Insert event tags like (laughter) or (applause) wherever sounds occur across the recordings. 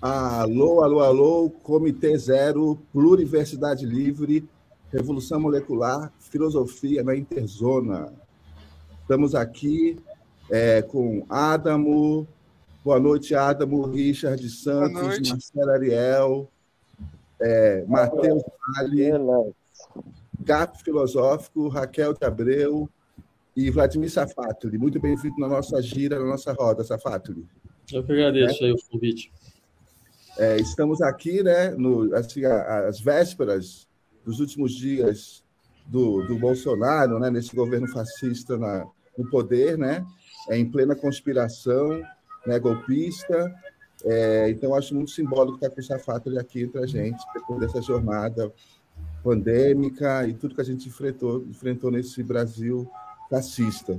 Alô, alô, alô, Comitê Zero, Pluriversidade Livre, Revolução Molecular, Filosofia na Interzona. Estamos aqui é, com Adamo, boa noite, Adamo, Richard Santos, Marcelo Ariel, é, Matheus Vale, Gato Filosófico, Raquel de Abreu e Vladimir Safatli. Muito bem-vindo na nossa gira, na nossa roda, Safatli. Eu que agradeço é. aí o convite. É, estamos aqui, né, no, assim, às vésperas dos últimos dias do, do Bolsonaro, né, nesse governo fascista na, no poder, né, é, em plena conspiração, né, golpista. É, então, acho muito simbólico estar com o Safatli aqui entre a gente, depois dessa jornada pandêmica e tudo que a gente enfrentou, enfrentou nesse Brasil fascista.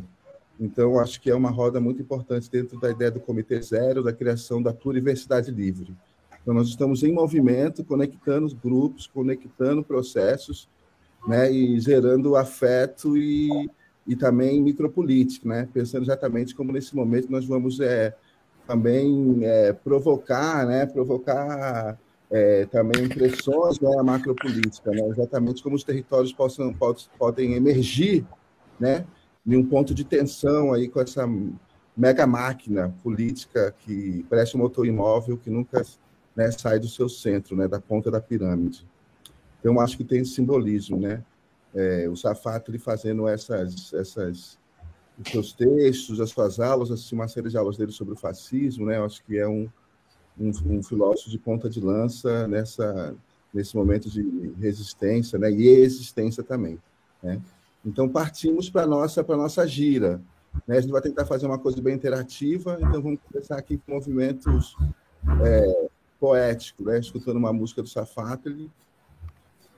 Então, acho que é uma roda muito importante dentro da ideia do Comitê Zero, da criação da pluriversidade livre. Então, nós estamos em movimento, conectando grupos, conectando processos, né, e gerando afeto e, e também micropolítica, né, pensando exatamente como nesse momento nós vamos é, também é, provocar, né, provocar é, também pressões né, macropolítica, né, exatamente como os territórios possam, pode, podem emergir, né, em um ponto de tensão aí com essa mega máquina política que parece um motor imóvel que nunca né, do seu centro, né, da ponta da pirâmide. Então, acho que tem esse simbolismo, né? É, o Safatli fazendo essas, essas, os seus textos, as suas aulas, assim, uma série de aulas dele sobre o fascismo, né? Eu acho que é um, um, um filósofo de ponta de lança nessa, nesse momento de resistência, né? E existência também, né? Então, partimos para a nossa, nossa gira. Né? A gente vai tentar fazer uma coisa bem interativa, então vamos começar aqui com movimentos é, poético, né? escutando uma música do Safatli.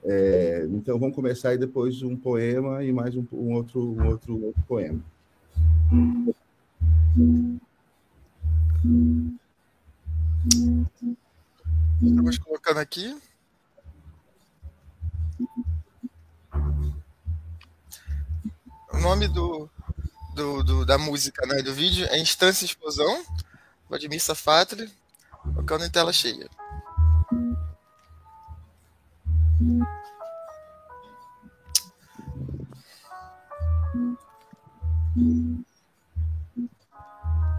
É, então vamos começar aí depois um poema e mais um, um outro, um outro, um outro poema. Estamos colocando aqui. O nome do, do, do, da música, né, do vídeo é Instância Explosão, Vladimir Safatli, Tocando em tela cheia.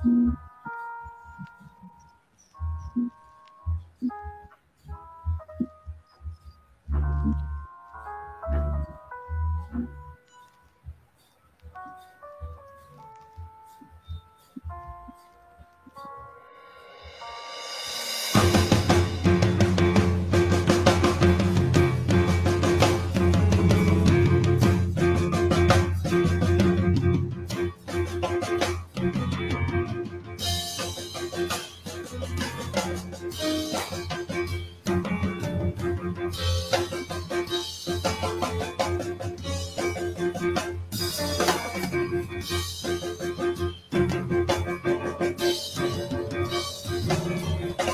Thank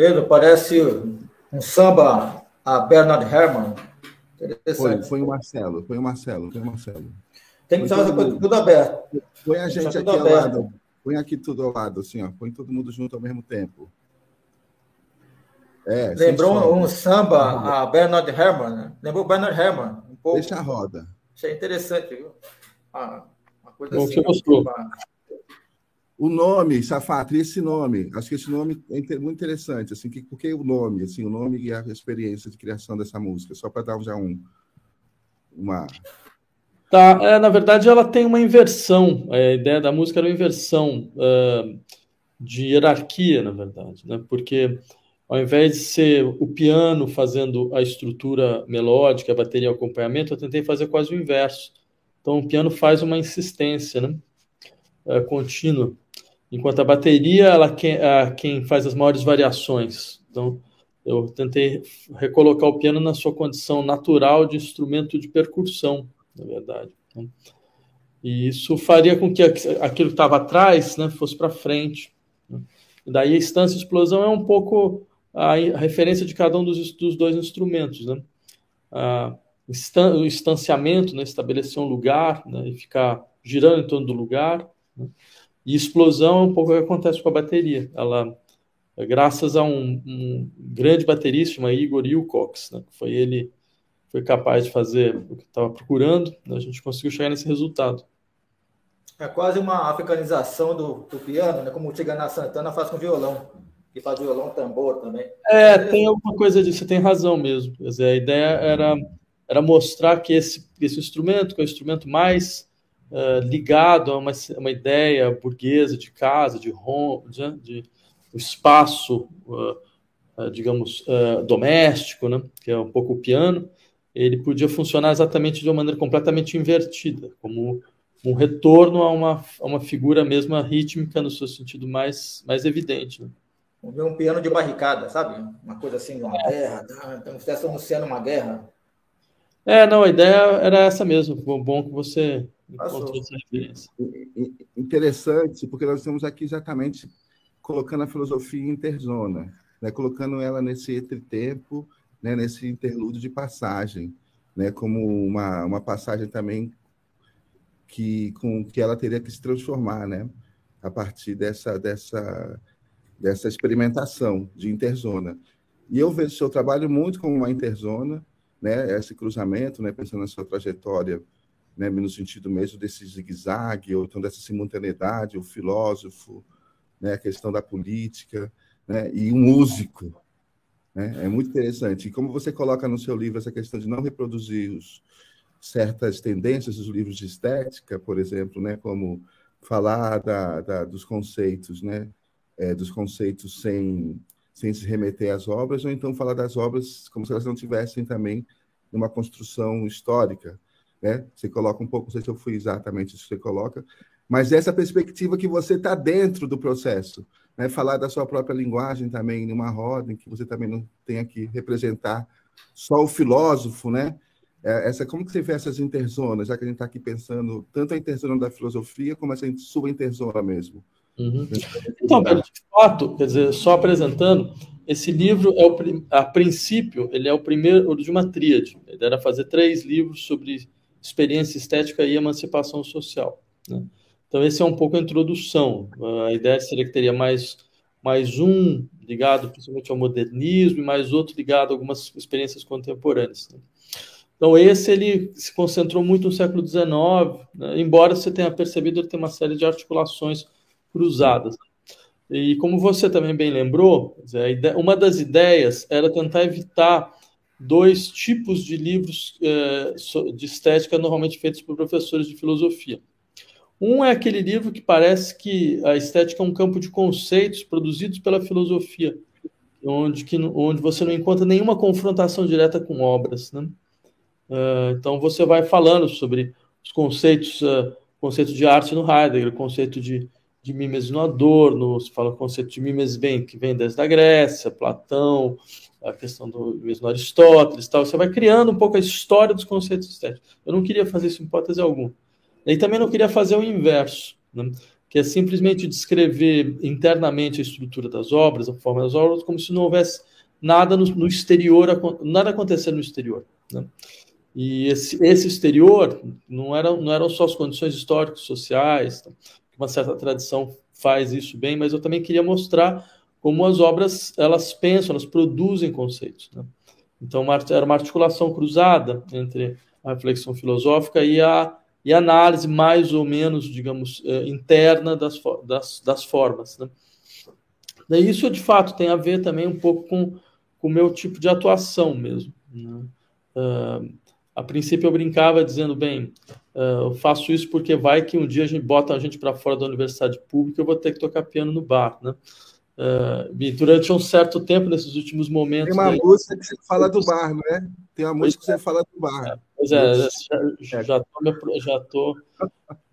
Pedro, parece um samba a Bernard Herrmann. Foi, foi o Marcelo, foi o Marcelo, foi o Marcelo. Tem que estar tudo, tudo aberto. Põe a gente aqui ao lado. Põe aqui tudo ao lado, assim, ó. Põe todo mundo junto ao mesmo tempo. É, Lembrou um samba a Bernard Herrmann, né? Lembrou Bernard Herrmann. Um pouco. Deixa a roda. Achei interessante, viu? Ah, uma coisa Bom, assim. Você gostou. O nome, Safatri, esse nome, acho que esse nome é muito interessante, assim, que, porque o nome, assim, o nome e a experiência de criação dessa música, só para dar já um, uma... Tá, é, na verdade ela tem uma inversão, a ideia da música era uma inversão uh, de hierarquia, na verdade, né, porque ao invés de ser o piano fazendo a estrutura melódica, a bateria e o acompanhamento, eu tentei fazer quase o inverso. Então o piano faz uma insistência, né, uh, contínua enquanto a bateria ela é quem faz as maiores variações. Então, eu tentei recolocar o piano na sua condição natural de instrumento de percussão, na verdade. Então, e isso faria com que aquilo que estava atrás né, fosse para frente. Né? E daí a instância explosão é um pouco a, referência de cada um dos, dos dois instrumentos. Né? A, o instanciamento, né, estabelecer um lugar né, e ficar girando em torno do lugar. Né? E explosão é um pouco o que acontece com a bateria. Ela, graças a um, um grande baterista, chamado Igor Wilcox, né, que foi ele foi capaz de fazer o que estava procurando, né, a gente conseguiu chegar nesse resultado. É quase uma africanização do, do piano, né, como o Tigana Santana faz com violão, que faz violão tambor também. É, tem alguma coisa disso, você tem razão mesmo. Quer dizer, a ideia era, era mostrar que esse, esse instrumento, que é o instrumento mais uh, ligado a uma, uma ideia burguesa de casa, de home, de, de espaço, uh, digamos, doméstico, né? que é um pouco o piano, ele podia funcionar exatamente de uma maneira completamente invertida, como um retorno a uma, a uma figura mesma rítmica no seu sentido mais, mais evidente. Né? Um piano de barricada, sabe? Uma coisa assim, uma é. guerra, tá? então você está anunciando uma guerra. É, não, a ideia era essa mesmo. Bom que você Interessante, porque nós estamos aqui exatamente colocando a filosofia interzona, né? colocando ela nesse entretempo, né? nesse interlúdio de passagem, né? como uma, uma passagem também que, com, que ela teria que se transformar né? a partir dessa, dessa, dessa experimentação de interzona. E eu vejo o seu trabalho muito como uma interzona, né? esse cruzamento, né? pensando na sua trajetória né, no sentido mesmo desse zigue-zague, ou então dessa simultaneidade, o filósofo, né, a questão da política, né, e um músico. Né? É muito interessante. E como você coloca no seu livro essa questão de não reproduzir os, certas tendências dos livros de estética, por exemplo, né, como falar da, da, dos conceitos, né, é, dos conceitos sem, sem se remeter às obras, ou então falar das obras como se elas não tivessem também uma construção histórica, né? Você coloca um pouco, não sei se eu fui exatamente isso que você coloca, mas essa perspectiva que você está dentro do processo, né? Falar da sua própria linguagem também numa roda, em que você também não tenha que representar só o filósofo, né? É, essa, como que você vê essas interzonas, já que a gente está aqui pensando tanto a interzona da filosofia como essa sua interzona mesmo? Uhum. Então, de fato, quer dizer, só apresentando, esse livro é o a princípio ele é o primeiro de uma tríade. Ele era fazer três livros sobre experiência estética e emancipação social. Né? Então, esse é um pouco a introdução. A ideia seria que teria mais, mais um ligado principalmente ao modernismo e mais outro ligado a algumas experiências contemporâneas. Né? Então, esse ele se concentrou muito no século XIX, né? embora você tenha percebido, ele tem uma série de articulações cruzadas. E como você também bem lembrou, uma das ideias era tentar evitar dois tipos de livros é, de estética normalmente feitos por professores de filosofia. Um é aquele livro que parece que a estética é um campo de conceitos produzidos pela filosofia, onde, que, onde você não encontra nenhuma confrontação direta com obras. Né? Uh, então você vai falando sobre os conceitos, uh, conceito de arte no Heidegger, conceito de, de mimesis no Adorno, você fala conceito de mimesis bem, que vem desde a Grécia, Platão, a questão do mesmo Aristóteles, tal. Você vai criando um pouco a história dos conceitos estéticos. Eu não queria fazer isso em hipótese alguma. E também não queria fazer o inverso, né? que é simplesmente descrever internamente a estrutura das obras, a forma das obras, como se não houvesse nada no, no exterior, nada acontecendo no exterior. Né? E esse, esse, exterior não eram, não eram só as condições históricas, sociais, tá? uma certa tradição faz isso bem, mas eu também queria mostrar como as obras elas pensam, elas produzem conceitos. Né? Então, era uma articulação cruzada entre a reflexão filosófica e a, e a análise mais ou menos, digamos, eh, interna das, das, das formas. Né? Isso, de fato, tem a ver também um pouco com, com o meu tipo de atuação mesmo. Né? Uh, a princípio eu brincava dizendo, bem, uh, eu faço isso porque vai que um dia a gente bota a gente para fora da universidade pública, eu vou ter que tocar piano no bar, né? Uh, durante um certo tempo, nesses últimos momentos. Tem uma música que você fala do bar, não é? Tem uma música que você fala do bar. Pois é, já estou já tô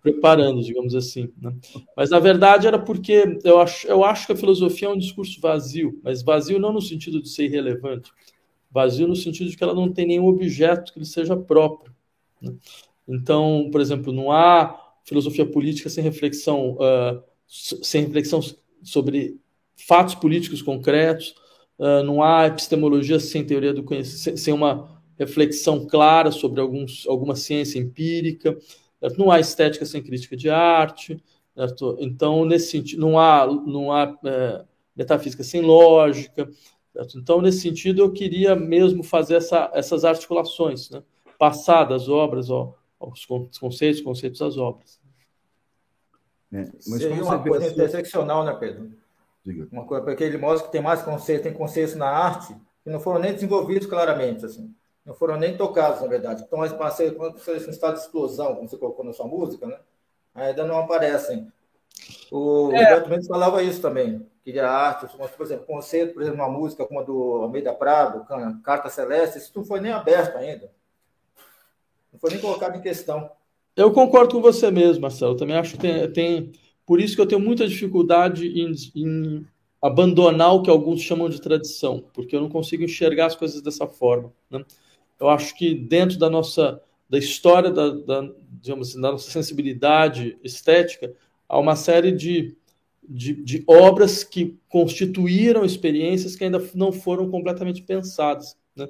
preparando, digamos assim. Né? Mas na verdade era porque eu acho, eu acho que a filosofia é um discurso vazio, mas vazio não no sentido de ser irrelevante, vazio no sentido de que ela não tem nenhum objeto que lhe seja próprio. Né? Então, por exemplo, não há filosofia política sem reflexão, uh, sem reflexão sobre fatos políticos concretos, uh, não há epistemologia sem teoria do conhecimento, sem uma reflexão clara sobre alguns, alguma ciência empírica, certo? não há estética sem crítica de arte, certo? então, nesse sentido, não há, não há é, metafísica sem lógica, certo? então, nesse sentido, eu queria mesmo fazer essa, essas articulações, né? passar das obras ó, aos conceitos, conceitos das obras. É, mas Seria uma coisa assim... interseccional, né, Pedro? Diga. Uma coisa, porque ele mostra que tem mais conceitos, tem conceitos na arte que não foram nem desenvolvidos claramente, assim não foram nem tocados, na verdade. Então, as parceiras, quando você em estado de explosão, como você colocou na sua música, né? ainda não aparecem. O é. Roberto Mendes falava isso também, que a arte, por exemplo, conceito, por exemplo, uma música como a do Almeida Prado, Carta Celeste, isso não foi nem aberto ainda. Não foi nem colocado em questão. Eu concordo com você mesmo, Marcelo. Eu também acho que tem, tem, Por isso que eu tenho muita dificuldade em, em abandonar o que alguns chamam de tradição, porque eu não consigo enxergar as coisas dessa forma. Né? eu acho que dentro da nossa da história da, da, digamos assim, da nossa sensibilidade estética há uma série de, de, de, obras que constituíram experiências que ainda não foram completamente pensadas né?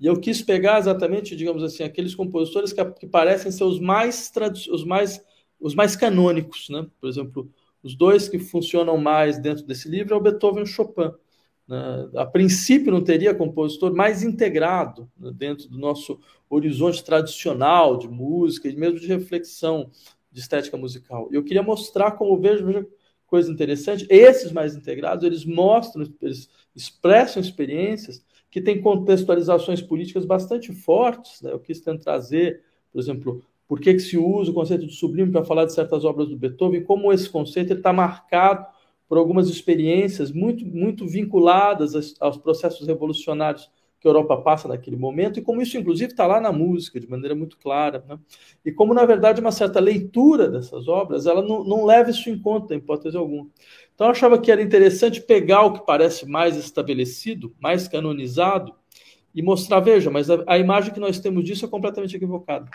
e eu quis pegar exatamente digamos assim aqueles compositores que, que parecem ser os mais os mais os mais canônicos né por exemplo os dois que funcionam mais dentro desse livro é o Beethoven e o Chopin né? A princípio, não teria compositor mais integrado né, dentro do nosso horizonte tradicional de música e mesmo de reflexão de estética musical. Eu queria mostrar como vejo, veja coisa interessante, esses mais integrados, eles mostram, eles expressam experiências que têm contextualizações políticas bastante fortes. Né? Eu quis tentar trazer, por exemplo, por que, que se usa o conceito de sublime para falar de certas obras do Beethoven, como esse conceito está marcado por algumas experiências muito, muito vinculadas aos processos revolucionários que a Europa passa naquele momento, e como isso, inclusive, está lá na música, de maneira muito clara. Né? E como, na verdade, uma certa leitura dessas obras, ela não, não leva isso em conta, em hipótese alguma. Então, eu achava que era interessante pegar o que parece mais estabelecido, mais canonizado, e mostrar, veja, mas a, a imagem que nós temos disso é completamente equivocada.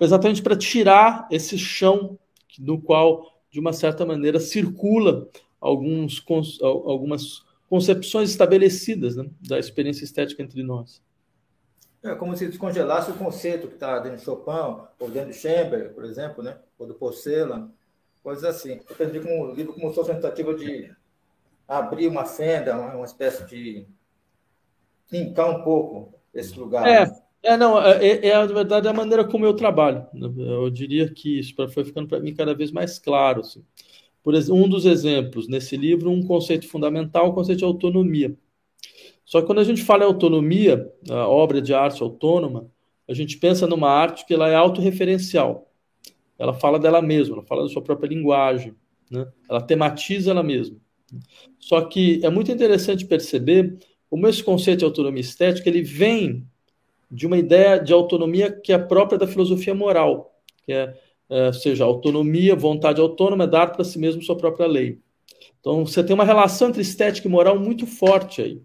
Exatamente para tirar esse chão no qual, de uma certa maneira, circula alguns, algumas concepções estabelecidas né, da experiência estética entre nós. É como se descongelasse o conceito que está dentro de Chopin, ou dentro de Chamber, por exemplo, né? ou do Porcela, coisas assim. Eu entendi como o livro como se fosse uma tentativa de abrir uma fenda, uma espécie de fincar um pouco esse lugar. É, né? É não, é, é, é, na verdade, a maneira como eu trabalho. Eu diria que isso foi ficando para mim cada vez mais claro. Assim. Por um dos exemplos nesse livro, um conceito fundamental, o conceito de autonomia. Só que quando a gente fala em autonomia, a obra de arte autônoma, a gente pensa numa arte que ela é autorreferencial. Ela fala dela mesma, ela fala da sua própria linguagem, né? ela tematiza ela mesma. Só que é muito interessante perceber como esse conceito de autonomia estética ele vem de uma ideia de autonomia que é própria da filosofia moral, que é é, seja, autonomia, vontade autônoma, é dar para si mesmo sua própria lei. Então, você tem uma relação entre estética e moral muito forte aí.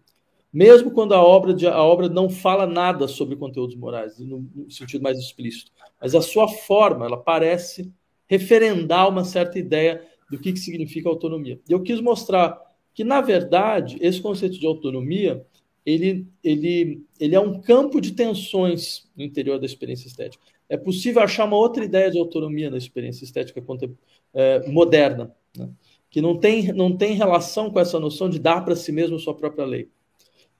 mesmo quando a obra, de, a obra não fala nada sobre conteúdos morais, no, no sentido mais explícito. Mas a sua forma, ela parece referendar uma certa ideia do que, que significa autonomia. E eu quis mostrar que, na verdade, esse conceito de autonomia ele, ele, ele é um campo de tensões no interior da experiência estética. É possível achar uma outra ideia de autonomia na experiência estética é, moderna, né? que não tem, não tem relação com essa noção de dar para si mesmo sua própria lei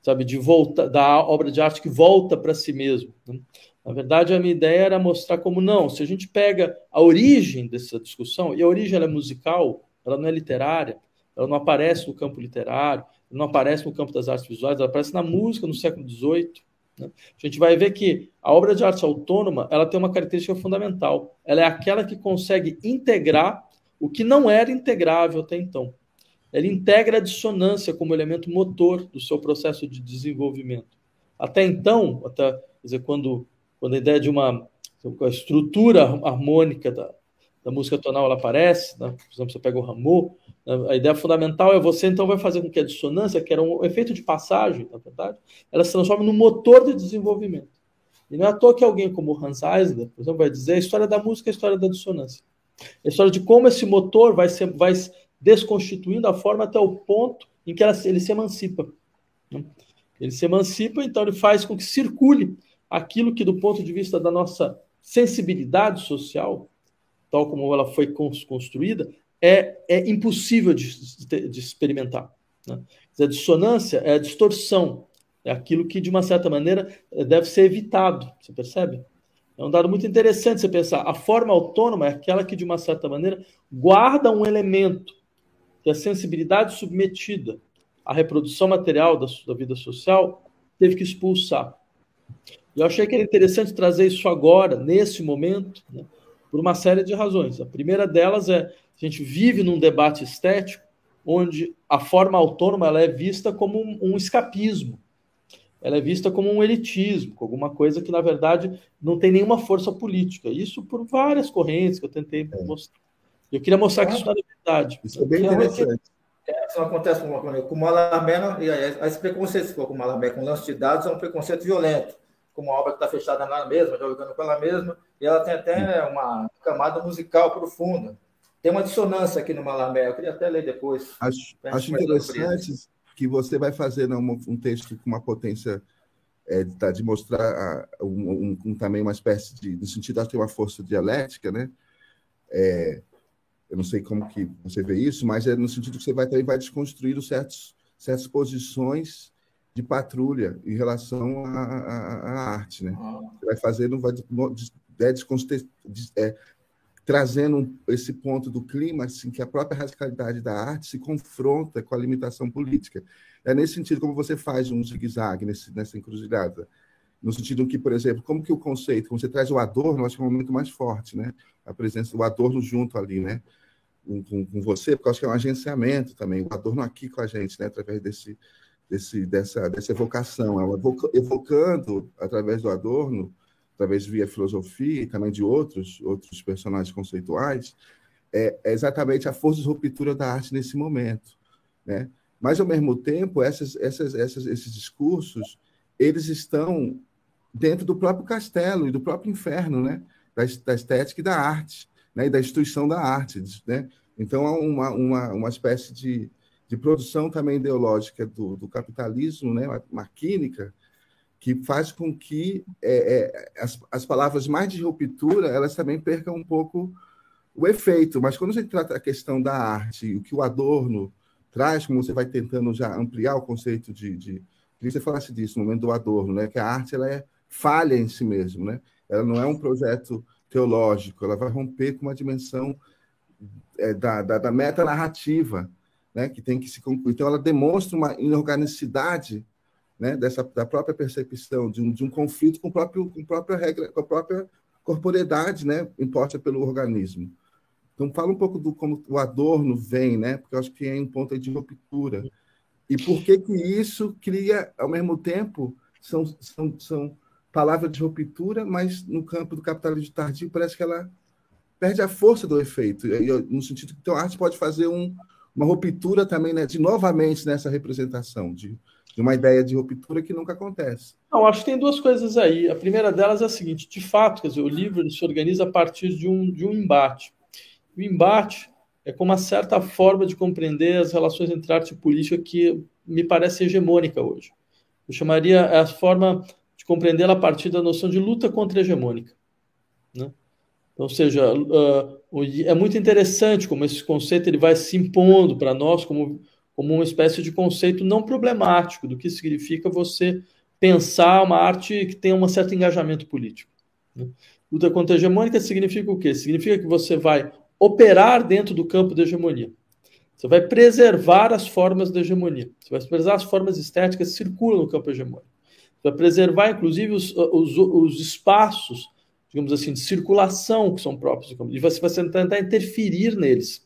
sabe, de volta da obra de arte que volta para si mesmo. Né? Na verdade, a minha ideia era mostrar como não, se a gente pega a origem dessa discussão, e a origem é musical, ela não é literária, ela não aparece no campo literário, não aparece no campo das artes visuais, ela aparece na música no século XVIII. Né? A gente vai ver que a obra de arte autônoma ela tem uma característica fundamental. Ela é aquela que consegue integrar o que não era integrável até então ela integra a dissonância como elemento motor do seu processo de desenvolvimento. Até então, até dizer, quando, quando a ideia de uma estrutura harmônica da, da música tonal ela aparece, né? por exemplo, você pega o Rameau? A ideia fundamental é você então vai fazer com que a dissonância, que era um efeito de passagem, na verdade, ela se transforme no motor de desenvolvimento. E não é à toa que alguém como Hans Eisler, por exemplo, vai dizer a história da música é a história da dissonância. A história de como esse motor vai, ser, vai desconstituindo a forma até o ponto em que ela, ele se emancipa. Né? Ele se emancipa, então ele faz com que circule aquilo que, do ponto de vista da nossa sensibilidade social, tal como ela foi construída, é, é impossível de, de experimentar. Né? A dissonância é a distorção, é aquilo que, de uma certa maneira, deve ser evitado. Você percebe? É um dado muito interessante você pensar. A forma autônoma é aquela que, de uma certa maneira, guarda um elemento que a sensibilidade submetida à reprodução material da, da vida social teve que expulsar. Eu achei que era interessante trazer isso agora, nesse momento, né, por uma série de razões. A primeira delas é a gente vive num debate estético onde a forma autônoma ela é vista como um, um escapismo, ela é vista como um elitismo, como alguma coisa que, na verdade, não tem nenhuma força política. Isso por várias correntes que eu tentei é. mostrar. Eu queria mostrar que isso não é verdade. Isso é bem interessante. É, isso acontece com, com o Malamé, esse preconceito com o Malamé com lance de dados é um preconceito violento, como uma obra que está fechada na mesma, jogando com ela mesma, e ela tem até uma camada musical profunda. Tem uma dissonância aqui no Malamé, eu queria até ler depois. Acho, acho interessante que você vai fazer um, um texto com uma potência é, de, de mostrar um, um, também uma espécie de, no sentido de ter uma força dialética, né? É, eu não sei como que você vê isso, mas é no sentido que você vai também vai desconstruir certos, certas posições de patrulha em relação à, à, à arte, né? Você vai fazendo, vai é, trazendo esse ponto do clima, assim, que a própria radicalidade da arte se confronta com a limitação política. É nesse sentido como você faz um zigue-zague nessa encruzilhada. No sentido que, por exemplo, como que o conceito, quando você traz o Adorno, acho que é um momento mais forte, né? A presença do Adorno junto ali, né? com, com, você, porque eu acho que é um agenciamento também, o Adorno aqui com a gente, né, através desse, desse, dessa, dessa evocação, é evocando através do Adorno, através via filosofia e também de outros, outros personagens conceituais, é, é exatamente a força de ruptura da arte nesse momento. Né? Mas, ao mesmo tempo, essas, essas, essas, esses discursos eles estão dentro do próprio castelo e do próprio inferno, né? da, da estética e da arte né, e da instituição da arte. Né? Então, há uma, uma, uma espécie de, de produção também ideológica do, do capitalismo, né, maquínica, que faz com que é, é, as, as palavras mais de ruptura elas também percam um pouco o efeito. Mas quando a gente trata a questão da arte, o que o Adorno traz, como você vai tentando já ampliar o conceito de, de que você falasse disso no momento do Adorno, né? Que a arte ela é falha em si mesmo, né? Ela não é um projeto teológico, ela vai romper com uma dimensão é, da, da, da metanarrativa, né, que tem que se concluir. Então, ela demonstra uma inorganicidade né, dessa, da própria percepção, de um, de um conflito com, próprio, com a própria regra, com a própria corporeidade né, imposta pelo organismo. Então, fala um pouco do como o Adorno vem, né, porque eu acho que é um ponto de ruptura. E por que que isso cria, ao mesmo tempo, são, são, são palavra de ruptura, mas no campo do capitalismo tardio parece que ela perde a força do efeito, no sentido que então, a arte pode fazer um, uma ruptura também né, de novamente nessa representação, de, de uma ideia de ruptura que nunca acontece. Não, acho que tem duas coisas aí. A primeira delas é a seguinte: de fato, quer dizer, o livro se organiza a partir de um, de um embate. O embate é com uma certa forma de compreender as relações entre arte e política que me parece hegemônica hoje. Eu chamaria a forma de compreendê-la a partir da noção de luta contra-hegemônica. Né? Ou seja, uh, é muito interessante como esse conceito ele vai se impondo para nós como, como uma espécie de conceito não problemático do que significa você pensar uma arte que tenha um certo engajamento político. Né? Luta contra-hegemônica significa o quê? Significa que você vai operar dentro do campo da hegemonia. Você vai preservar as formas da hegemonia. Você vai preservar as formas estéticas que circulam no campo hegemônico. Você vai preservar, inclusive, os, os, os espaços, digamos assim, de circulação que são próprios do campo. E você vai tentar interferir neles.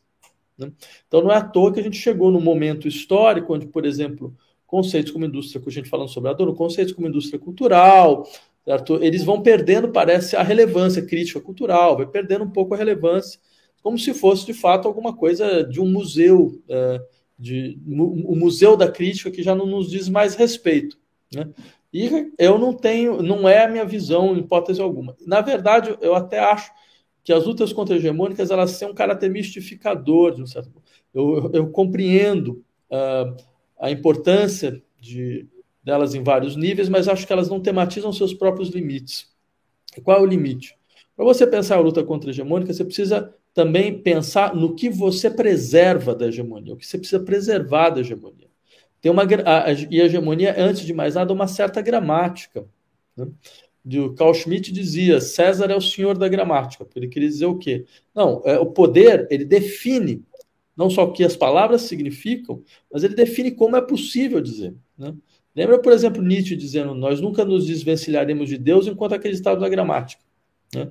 Né? Então, não é à toa que a gente chegou num momento histórico onde, por exemplo, conceitos como indústria, que a gente falando sobre a dor, conceitos como indústria cultural, certo? eles vão perdendo, parece, a relevância crítica cultural, vai perdendo um pouco a relevância como se fosse de fato alguma coisa de um museu, é, de, o museu da crítica que já não nos diz mais respeito. Né? E eu não tenho, não é a minha visão, hipótese alguma. Na verdade, eu até acho que as lutas contra-hegemônicas elas têm um caráter mistificador, de um certo eu, eu, eu compreendo uh, a importância de, delas em vários níveis, mas acho que elas não tematizam seus próprios limites. E qual é o limite? Para você pensar a luta contra-hegemônica, você precisa também pensar no que você preserva da hegemonia, o que você precisa preservar da hegemonia. Tem uma, a, a, e a hegemonia, antes de mais nada, uma certa gramática. Né? O Carl Schmitt dizia: César é o senhor da gramática. Ele queria dizer o quê? Não, é, o poder ele define não só o que as palavras significam, mas ele define como é possível dizer. Né? Lembra, por exemplo, Nietzsche dizendo: Nós nunca nos desvencilharemos de Deus enquanto acreditarmos na gramática. Né?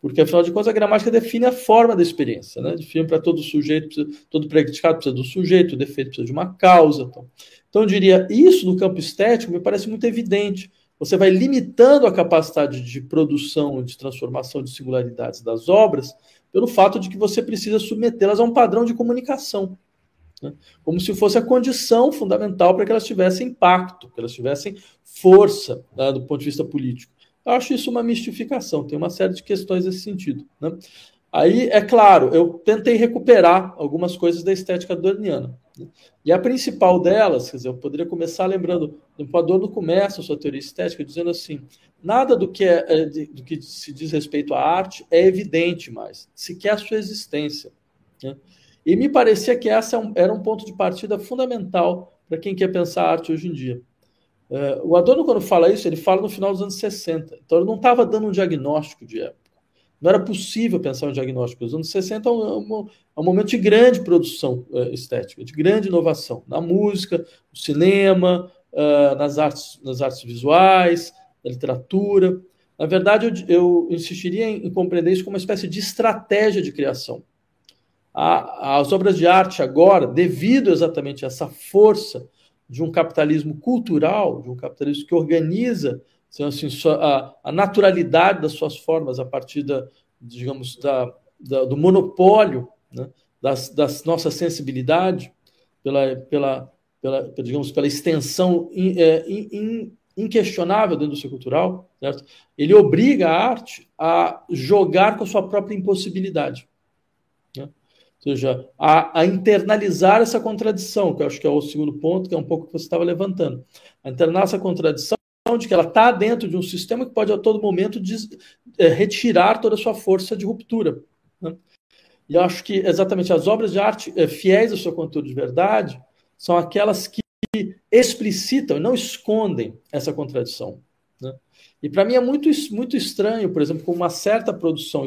Porque, afinal de contas, a gramática define a forma da experiência. Né? Define para todo sujeito, precisa, todo predicado precisa do sujeito, o defeito precisa de uma causa. Então. então, eu diria, isso no campo estético me parece muito evidente. Você vai limitando a capacidade de produção, de transformação de singularidades das obras, pelo fato de que você precisa submetê-las a um padrão de comunicação. Né? Como se fosse a condição fundamental para que elas tivessem impacto, que elas tivessem força né, do ponto de vista político. Eu acho isso uma mistificação, tem uma série de questões nesse sentido. Né? Aí, é claro, eu tentei recuperar algumas coisas da estética adorniana. E a principal delas, quer dizer, eu poderia começar lembrando, o Adorno começa a sua teoria estética dizendo assim, nada do que, é, é do que se diz respeito à arte é evidente mais, sequer a sua existência. Né? E me parecia que essa é era um ponto de partida fundamental para quem quer pensar arte hoje em dia. É, o Adorno, quando fala isso, ele fala no final dos anos 60. Então, ele não estava dando um diagnóstico de época. Não era possível pensar um diagnóstico. Os anos 60 é um, é um momento de grande produção é, estética, de grande inovação na música, no cinema, uh, nas, artes, nas artes visuais, na literatura. Na verdade, eu, eu insistiria em, em, compreender isso como uma espécie de estratégia de criação. A, as obras de arte agora, devido exatamente a essa força de um capitalismo cultural, de um capitalismo que organiza assim, a, a naturalidade das suas formas a partir da, digamos, da, da do monopólio né, das, das nossa sensibilidade, pela, pela, pela, digamos, pela extensão in, é, in, inquestionável da indústria cultural, certo? ele obriga a arte a jogar com a sua própria impossibilidade. Ou seja, a, a, internalizar essa contradição, que eu acho que é o segundo ponto, que é um pouco que você estava levantando. A internar essa contradição de que ela está dentro de um sistema que pode a todo momento des, é, retirar toda a sua força de ruptura. Né? E eu acho que exatamente as obras de arte é, fiéis ao seu conteúdo de verdade são aquelas que explicitam não escondem essa contradição. Né? E para mim é muito, muito estranho, por exemplo, com uma certa produção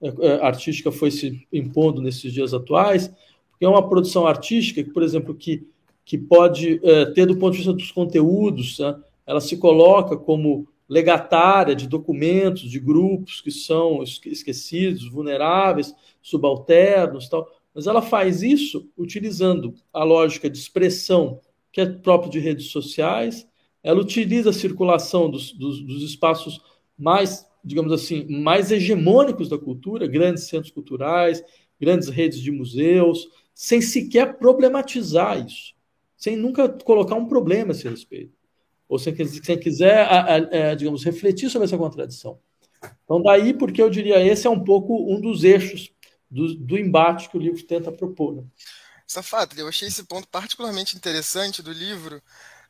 é, é, artística foi se impondo nesses dias atuais, porque é uma produção artística por exemplo, que, que pode é, ter do ponto de vista dos conteúdos, né, ela se coloca como legatária de documentos de grupos que são esquecidos, vulneráveis, subalternos, tal. Mas ela faz isso utilizando a lógica de expressão que é própria de redes sociais. Ela utiliza a circulação dos, dos, dos espaços mais digamos assim, mais hegemônicos da cultura, grandes centros culturais, grandes redes de museus, sem sequer problematizar isso. sem nunca colocar um problema a esse respeito. Ou sem, sem quiser, a, digamos, refletir sobre essa contradição. Então, daí porque eu diria esse é um pouco um dos eixos do, do embate que o livro tenta propor. Né? Safato, eu achei esse ponto particularmente interessante do livro,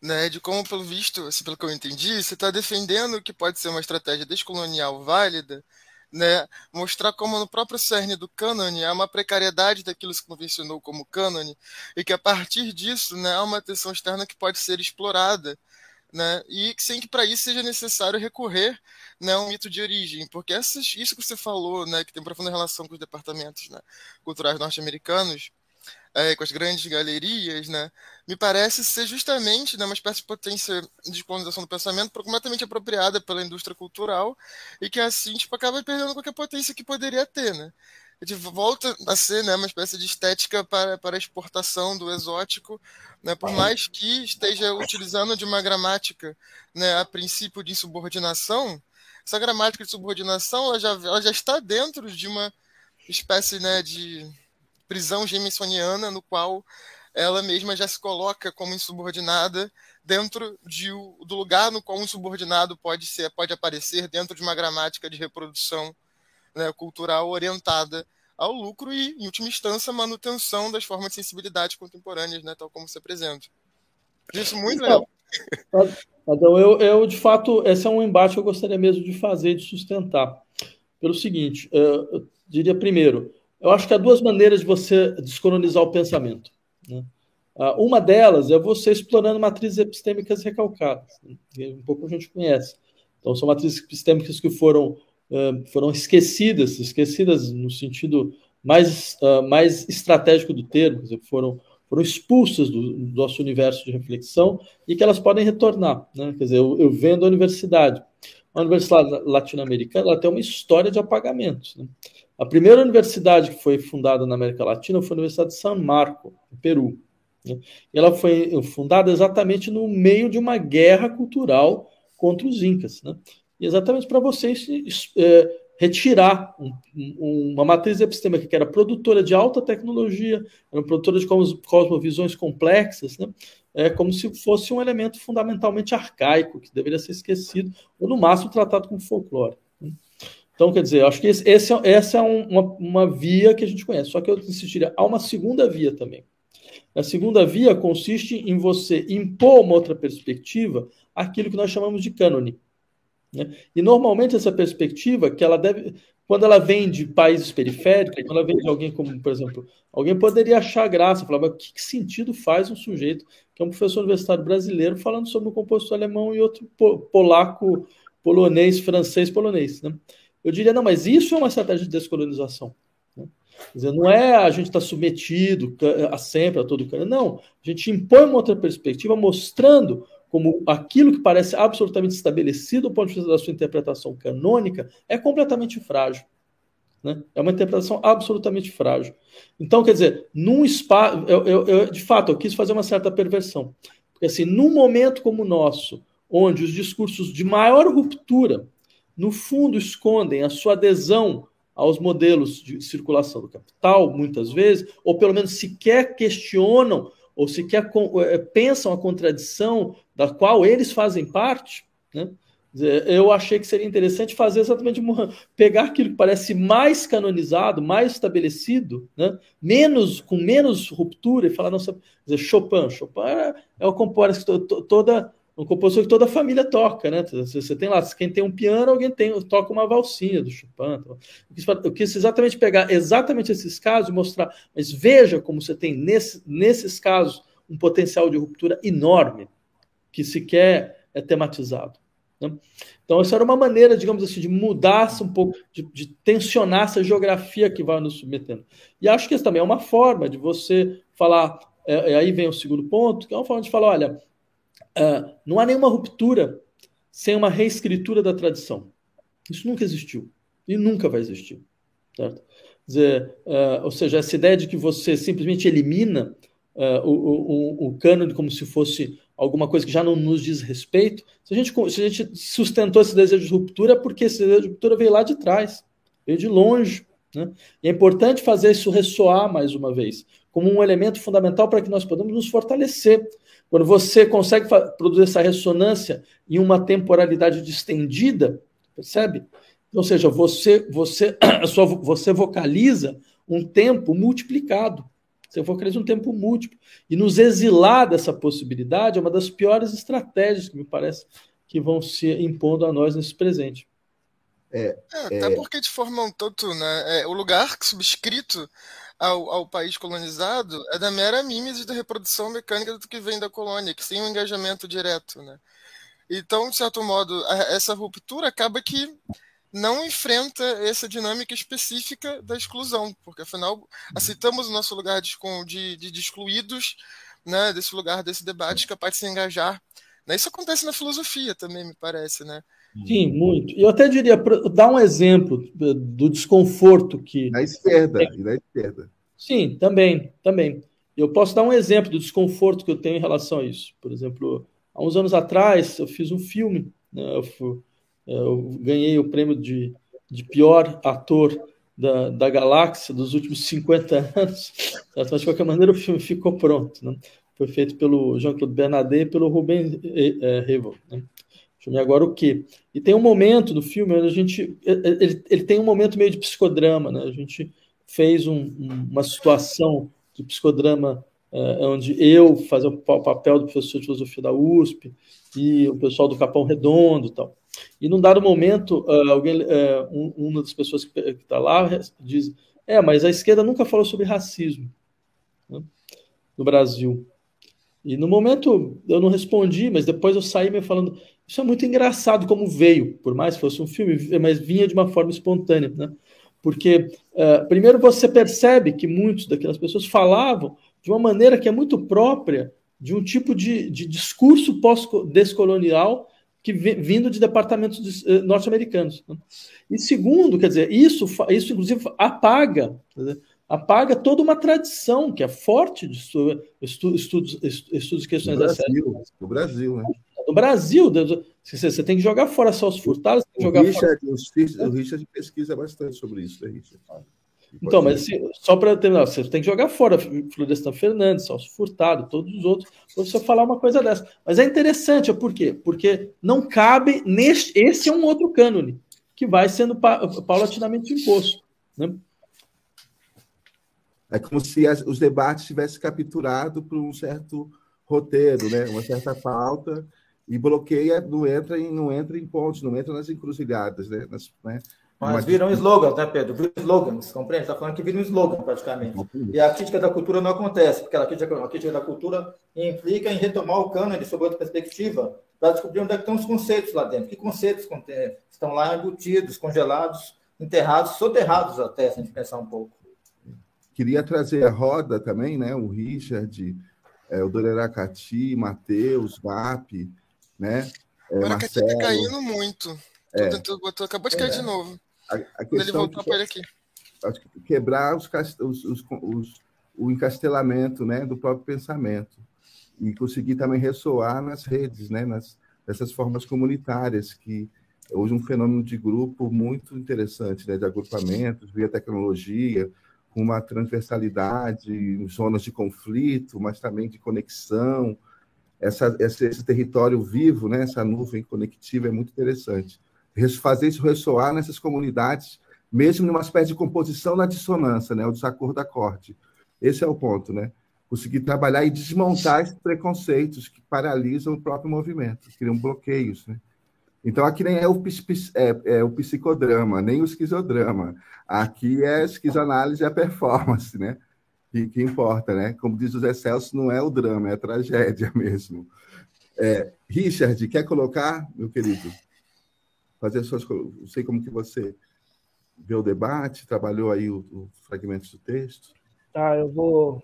né, de como, pelo visto, assim, pelo que eu entendi, você está defendendo que pode ser uma estratégia descolonial válida, né, mostrar como no próprio cerne do cânone há uma precariedade daquilo que se convencionou como cânone, e que a partir disso né, há uma tensão externa que pode ser explorada, né, e sem que para isso seja necessário recorrer né, a um mito de origem, porque essas, isso que você falou, né, que tem profunda relação com os departamentos né, culturais norte-americanos, é, com as grandes galerias, né, me parece ser justamente né, uma espécie de potência de colonização do pensamento completamente apropriada pela indústria cultural e que assim tipo, acaba perdendo qualquer potência que poderia ter. Né? Gente volta a ser né, uma espécie de estética para, para exportação do exótico, né, por mais que esteja utilizando de uma gramática né, a princípio de insubordinação, essa gramática de subordinação ela já, ela já está dentro de uma espécie né, de prisão jamesoniana, no qual ela mesma já se coloca como insubordinada dentro de, do lugar no qual um subordinado pode ser pode aparecer dentro de uma gramática de reprodução né, cultural orientada ao lucro e, em última instância, manutenção das formas de sensibilidade contemporâneas, né, tal como se apresenta. Isso muito legal. Adão, eu, eu, de fato, esse é um embate que eu gostaria mesmo de fazer, de sustentar. Pelo seguinte, eu diria primeiro, eu acho que há duas maneiras de você descolonizar o pensamento. Né? Ah, uma delas é você explorando matrizes epistêmicas recalcadas, né? que um pouco a gente conhece. Então, são matrizes epistêmicas que foram, foram esquecidas, esquecidas no sentido mais, uh, mais estratégico do termo, quer dizer, foram, foram expulsas do, do, nosso universo de reflexão e que elas podem retornar. Né? Quer dizer, eu, eu vendo a universidade. A universidade latino-americana tem uma história de apagamentos. Né? A primeira universidade que foi fundada na América Latina foi a Universidade de San Marco, no Peru. Né? Ela foi fundada exatamente no meio de uma guerra cultural contra os Incas. Né? Exatamente para vocês é, retirar um, um, uma matriz epistêmica que era produtora de alta tecnologia, era produtora de cosmovisões complexas, né? é como se fosse um elemento fundamentalmente arcaico, que deveria ser esquecido, ou no máximo tratado como folclore. Né? Então, quer dizer, eu acho que esse, esse é, essa é um, uma, uma via que a gente conhece, só que eu insistiria, há uma segunda via também. A segunda via consiste em você impor uma outra perspectiva, aquilo que nós chamamos de cânone. Né? E normalmente essa perspectiva, que ela deve, quando ela vem de países periféricos, quando ela vem de alguém como, por exemplo, alguém poderia achar graça, falar, mas que, sentido faz um sujeito que é um professor universitário brasileiro falando sobre um composto alemão e outro polaco, polonês, francês, polonês, né? Eu diria, não, mas isso é uma estratégia de descolonização. Né? Dizer, não é a gente estar tá submetido a sempre a todo cara. Não, a gente impõe uma outra perspectiva mostrando como aquilo que parece absolutamente estabelecido do ponto de vista da sua interpretação canônica é completamente frágil. Né? É uma interpretação absolutamente frágil. Então, quer dizer, num espaço. Eu, eu, eu, de fato, eu quis fazer uma certa perversão. Porque, assim, num momento como o nosso, onde os discursos de maior ruptura no fundo, escondem a sua adesão aos modelos de circulação do capital, muitas vezes, ou pelo menos sequer questionam ou sequer eh, pensam a contradição da qual eles fazem parte, né? eu achei que seria interessante fazer exatamente uma, pegar aquilo que parece mais canonizado, mais estabelecido, né? menos com menos ruptura e falar nossa, dizer, Chopin, Chopin é, é o compositor toda um compositor que toda a família toca, né? Você tem lá, quem tem um piano, alguém tem, toca uma valsinha do Chopin. Eu quis exatamente pegar exatamente esses casos e mostrar, mas veja como você tem nesse, nesses casos um potencial de ruptura enorme que sequer é tematizado. Né? Então, essa era uma maneira, digamos assim, de mudar um pouco, de, de, tensionar essa geografia que vai nos submetendo. E acho que isso também é uma forma de você falar, é, aí vem o segundo ponto, que é uma forma de falar, olha, Uh, não há nenhuma ruptura sem uma reescritura da tradição. Isso nunca existiu e nunca vai existir. Certo? Dizer, uh, ou seja, essa ideia de que você simplesmente elimina uh, o, o, o cânone como se fosse alguma coisa que já não nos diz respeito, se a gente, se a gente sustentou esse desejo de ruptura, é porque esse desejo de ruptura veio lá de trás, veio de longe. Né? E é importante fazer isso ressoar mais uma vez, como um elemento fundamental para que nós podamos nos fortalecer. Quando você consegue produzir essa ressonância em uma temporalidade distendida, percebe? Ou seja, você, você, (clears throat) sua, você vocaliza um tempo multiplicado. Você vocaliza um tempo múltiplo. E nos exilar dessa possibilidade é uma das piores estratégias que me parece que vão se impondo a nós nesse presente. É, é, até é... porque de forma um tanto, né, é, o lugar subscrito ao, ao, país colonizado é da mera mímese da reprodução mecânica do que vem da colônia, que sem um engajamento direto, né? Então, de certo modo, essa ruptura acaba que não enfrenta essa dinâmica específica da exclusão, porque afinal aceitamos o nosso lugar de, de, de excluídos, né, desse lugar, desse debate capaz de se engajar. Né? Isso acontece na filosofia também, me parece, né? Sim, muito. E eu até diria, dar um exemplo do desconforto que. Na esquerda, e na esquerda. Sim, também, também. Eu posso dar um exemplo do desconforto que eu tenho em relação a isso. Por exemplo, há uns anos atrás, eu fiz um filme, né? eu, fui, eu, ganhei o prêmio de, de pior ator da, da galáxia dos últimos 50 anos, (laughs) mas de qualquer maneira o filme ficou pronto. Né? Foi feito pelo Jean-Claude Bernardet e pelo Rubem é, Revo. Né? Filme agora o quê? E tem um momento no filme onde a gente. Ele, ele tem um momento meio de psicodrama, né? A gente fez um, uma situação de psicodrama uh, onde eu fazia o papel do professor de filosofia da USP e o pessoal do Capão Redondo e tal. E num dado momento, uh, alguém, um, uma das pessoas que está lá diz: É, mas a esquerda nunca falou sobre racismo né, no Brasil. E no momento eu não respondi, mas depois eu saí me falando: isso é muito engraçado como veio, por mais que fosse um filme, mas vinha de uma forma espontânea, né? Porque, uh, primeiro, você percebe que muitas daquelas pessoas falavam de uma maneira que é muito própria de um tipo de, de discurso pós-descolonial que vindo de departamentos uh, norte-americanos. Né? E segundo, quer dizer, isso, isso inclusive apaga, apaga toda uma tradição que é forte de estudo, estudos, estudos de questões do Brasil, do Brasil, né? No Brasil, você tem que jogar fora Celso Furtado, tem que jogar o Richard, fora... O Richard pesquisa bastante sobre isso, né, Richard? Então, mas assim, só para terminar, você tem que jogar fora Florestan Fernandes, Celso Furtado, todos os outros, para você falar uma coisa dessa. Mas é interessante, por quê? Porque não cabe neste. Esse é um outro cânone que vai sendo paulatinamente imposto. Né? É como se as, os debates tivessem capturado por um certo roteiro, né? uma certa pauta e bloqueia, não entra em, não entra em pontos, não entra nas encruzilhadas, né? Nas, né? Mas viram slogans, né, Pedro? Viram slogans, compreende? Está falando que viram um slogan, praticamente. E a crítica da cultura não acontece, porque a crítica, a crítica da cultura implica em retomar o cânone sob outra perspectiva, para descobrir onde é estão os conceitos lá dentro. Que conceitos estão lá embutidos, congelados, enterrados, soterrados até, se a gente pensar um pouco. Queria trazer a roda também, né? O Richard, é, o Doreracati, Matheus, VAP, né? É, que tá caindo muito. É. Tô, acabou de cair é. de novo. A, a ele voltou para ele aqui. Quebrar os, os, os, os, o encastelamento né, do próprio pensamento. E conseguir também ressoar nas redes, né, nas, nessas formas comunitárias, que hoje um fenômeno de grupo muito interessante, né, de agrupamentos, via tecnologia, com uma transversalidade, zonas de conflito, mas também de conexão, essa, esse, esse, território vivo, né, essa nuvem conectiva é muito interessante. Fazer isso ressoar nessas comunidades, mesmo numa espécie de composição na dissonância, né, o desacordo acorde. Esse é o ponto, né? Conseguir trabalhar e desmontar esses preconceitos que paralisam o próprio movimento, criam bloqueios, né? Então, aqui nem é o, é, é o psicodrama, nem o esquizodrama. Aqui é a esquizoanálise e a performance, né? Que, que importa, né? Como diz o Zé Celso, não é o drama, é a tragédia (laughs) mesmo. É, Richard, quer colocar, meu querido? Fazer suas Não sei como que você vê o debate, trabalhou aí os fragmentos do texto. Tá, eu vou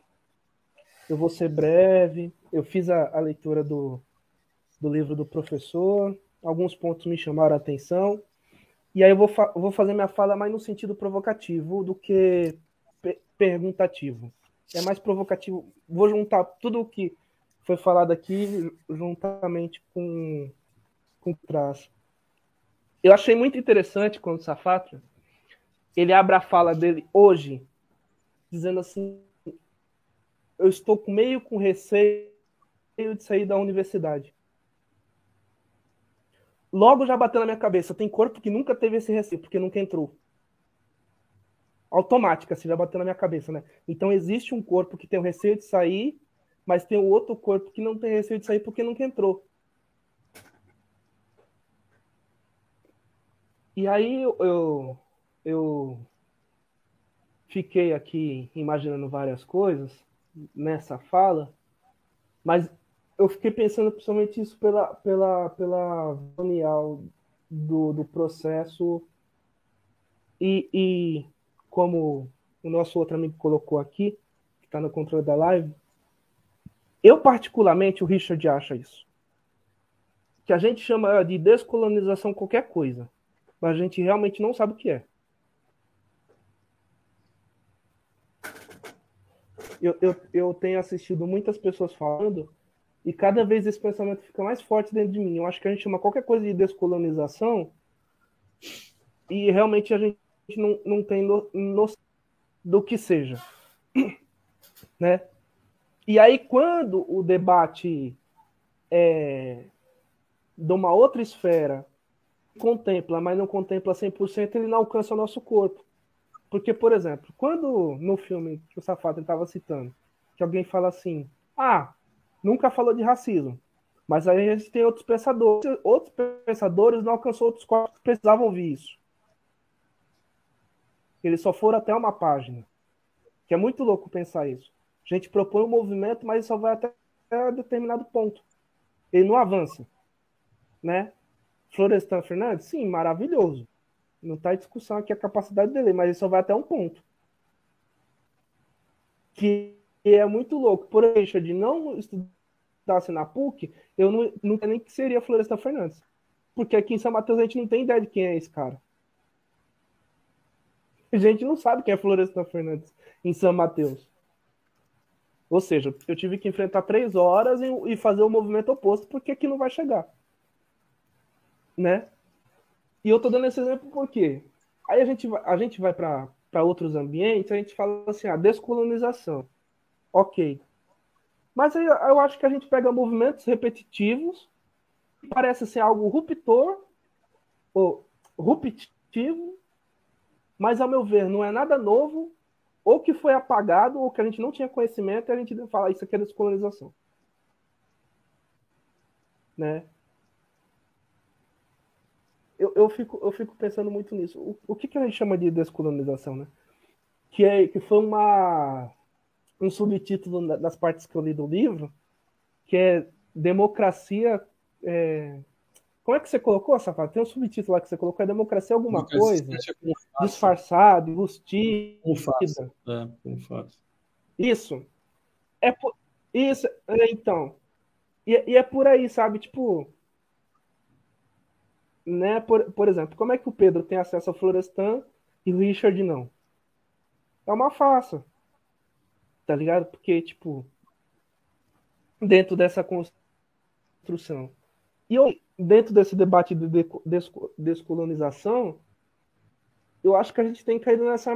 eu vou ser breve. Eu fiz a, a leitura do, do livro do professor. Alguns pontos me chamaram a atenção. E aí eu vou, fa vou fazer minha fala mais no sentido provocativo do que perguntativo é mais provocativo. Vou juntar tudo o que foi falado aqui juntamente com, com o traço. Eu achei muito interessante quando Safatra ele abre a fala dele hoje, dizendo assim: Eu estou meio com receio de sair da universidade. Logo já bateu na minha cabeça: tem corpo que nunca teve esse receio, porque nunca entrou. Automática, assim, já bateu na minha cabeça, né? Então existe um corpo que tem o receio de sair, mas tem o outro corpo que não tem receio de sair porque nunca entrou. E aí eu, eu fiquei aqui imaginando várias coisas nessa fala, mas eu fiquei pensando principalmente isso pela, pela, pela do, do processo e, e como o nosso outro amigo colocou aqui, que está no controle da live, eu particularmente, o Richard acha isso. Que a gente chama de descolonização qualquer coisa, mas a gente realmente não sabe o que é. eu, eu, eu tenho assistido muitas pessoas falando e cada vez esse pensamento fica mais forte dentro de mim. Eu acho que a gente chama qualquer coisa de descolonização e realmente a gente não, não tem noção do que seja. (clears throat) Né? E aí, quando o debate é de uma outra esfera contempla, mas não contempla 100%, ele não alcança o nosso corpo. Porque, por exemplo, quando no filme que o Safado estava citando, que alguém fala assim, ah, nunca falou de racismo, mas aí a gente tem outros pensadores, outros pensadores não alcançou outros corpos que precisavam ouvir isso. Eles só foram até uma página. Que é muito louco pensar isso. A gente propõe um movimento, mas só vai até determinado ponto. Ele não avança. Né? Florestan Fernandes, sim, maravilhoso. Não está em discussão aqui a capacidade dele, mas ele só vai até um ponto. Que é muito louco. Por exemplo, de não estudasse na PUC, eu não, não nem que seria Floresta Fernandes. Porque aqui em São Mateus a gente não tem ideia de quem é esse cara. A gente não sabe quem é Floresta Fernandes em São Mateus. Ou seja, eu tive que enfrentar três horas e, fazer o movimento oposto, porque aqui não vai chegar. Né? E eu tô dando esse exemplo porque aí a gente, a gente vai para outros ambientes, a gente fala assim, a ah, descolonização. Ok. Mas aí eu acho que a gente pega movimentos repetitivos, parece ser algo ruptor, ou ruptivo, mas ao meu ver não é nada novo, ou que foi apagado, ou que a gente não tinha conhecimento, e a gente fala isso aqui é descolonização. Né? eu, eu, fico, eu fico pensando muito nisso. O, o que, que a gente chama de descolonização, né? Que, é, que foi uma, um subtítulo das partes que eu li do livro, que é Democracia. É... Como é que você colocou, Safado? Tem um subtítulo lá que você colocou, é Democracia alguma coisa? É disfarçado, enrustido. É, Isso. É por... Isso, é, então. E, e é por aí, sabe? Tipo, né? Por, por exemplo, como é que o Pedro tem acesso ao Florestan e o Richard não? É uma farsa. Tá ligado? Porque, tipo, dentro dessa construção. E eu, dentro desse debate de descolonização, eu acho que a gente tem caído nessa.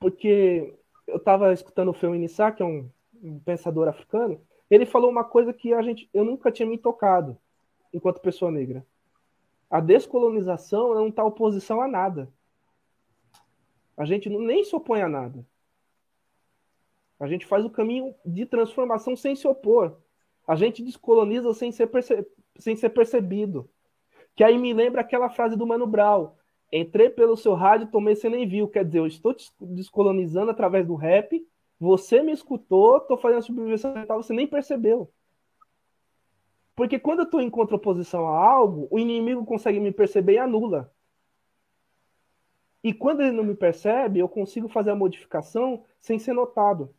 Porque eu estava escutando o Feu Inissá, que é um, um, pensador africano, ele falou uma coisa que a gente, eu nunca tinha me tocado enquanto pessoa negra. A descolonização não está oposição a nada. A gente nem se opõe a nada. A gente faz o caminho de transformação sem se opor. A gente descoloniza sem ser, perce... sem ser percebido. Que aí me lembra aquela frase do Mano Brown. Entrei pelo seu rádio, tomei, você nem viu. Quer dizer, eu estou descolonizando através do rap, você me escutou, estou fazendo a subversão mental, você nem percebeu. Porque quando eu estou em contraposição a algo, o inimigo consegue me perceber e anula. E quando ele não me percebe, eu consigo fazer a modificação sem ser notado.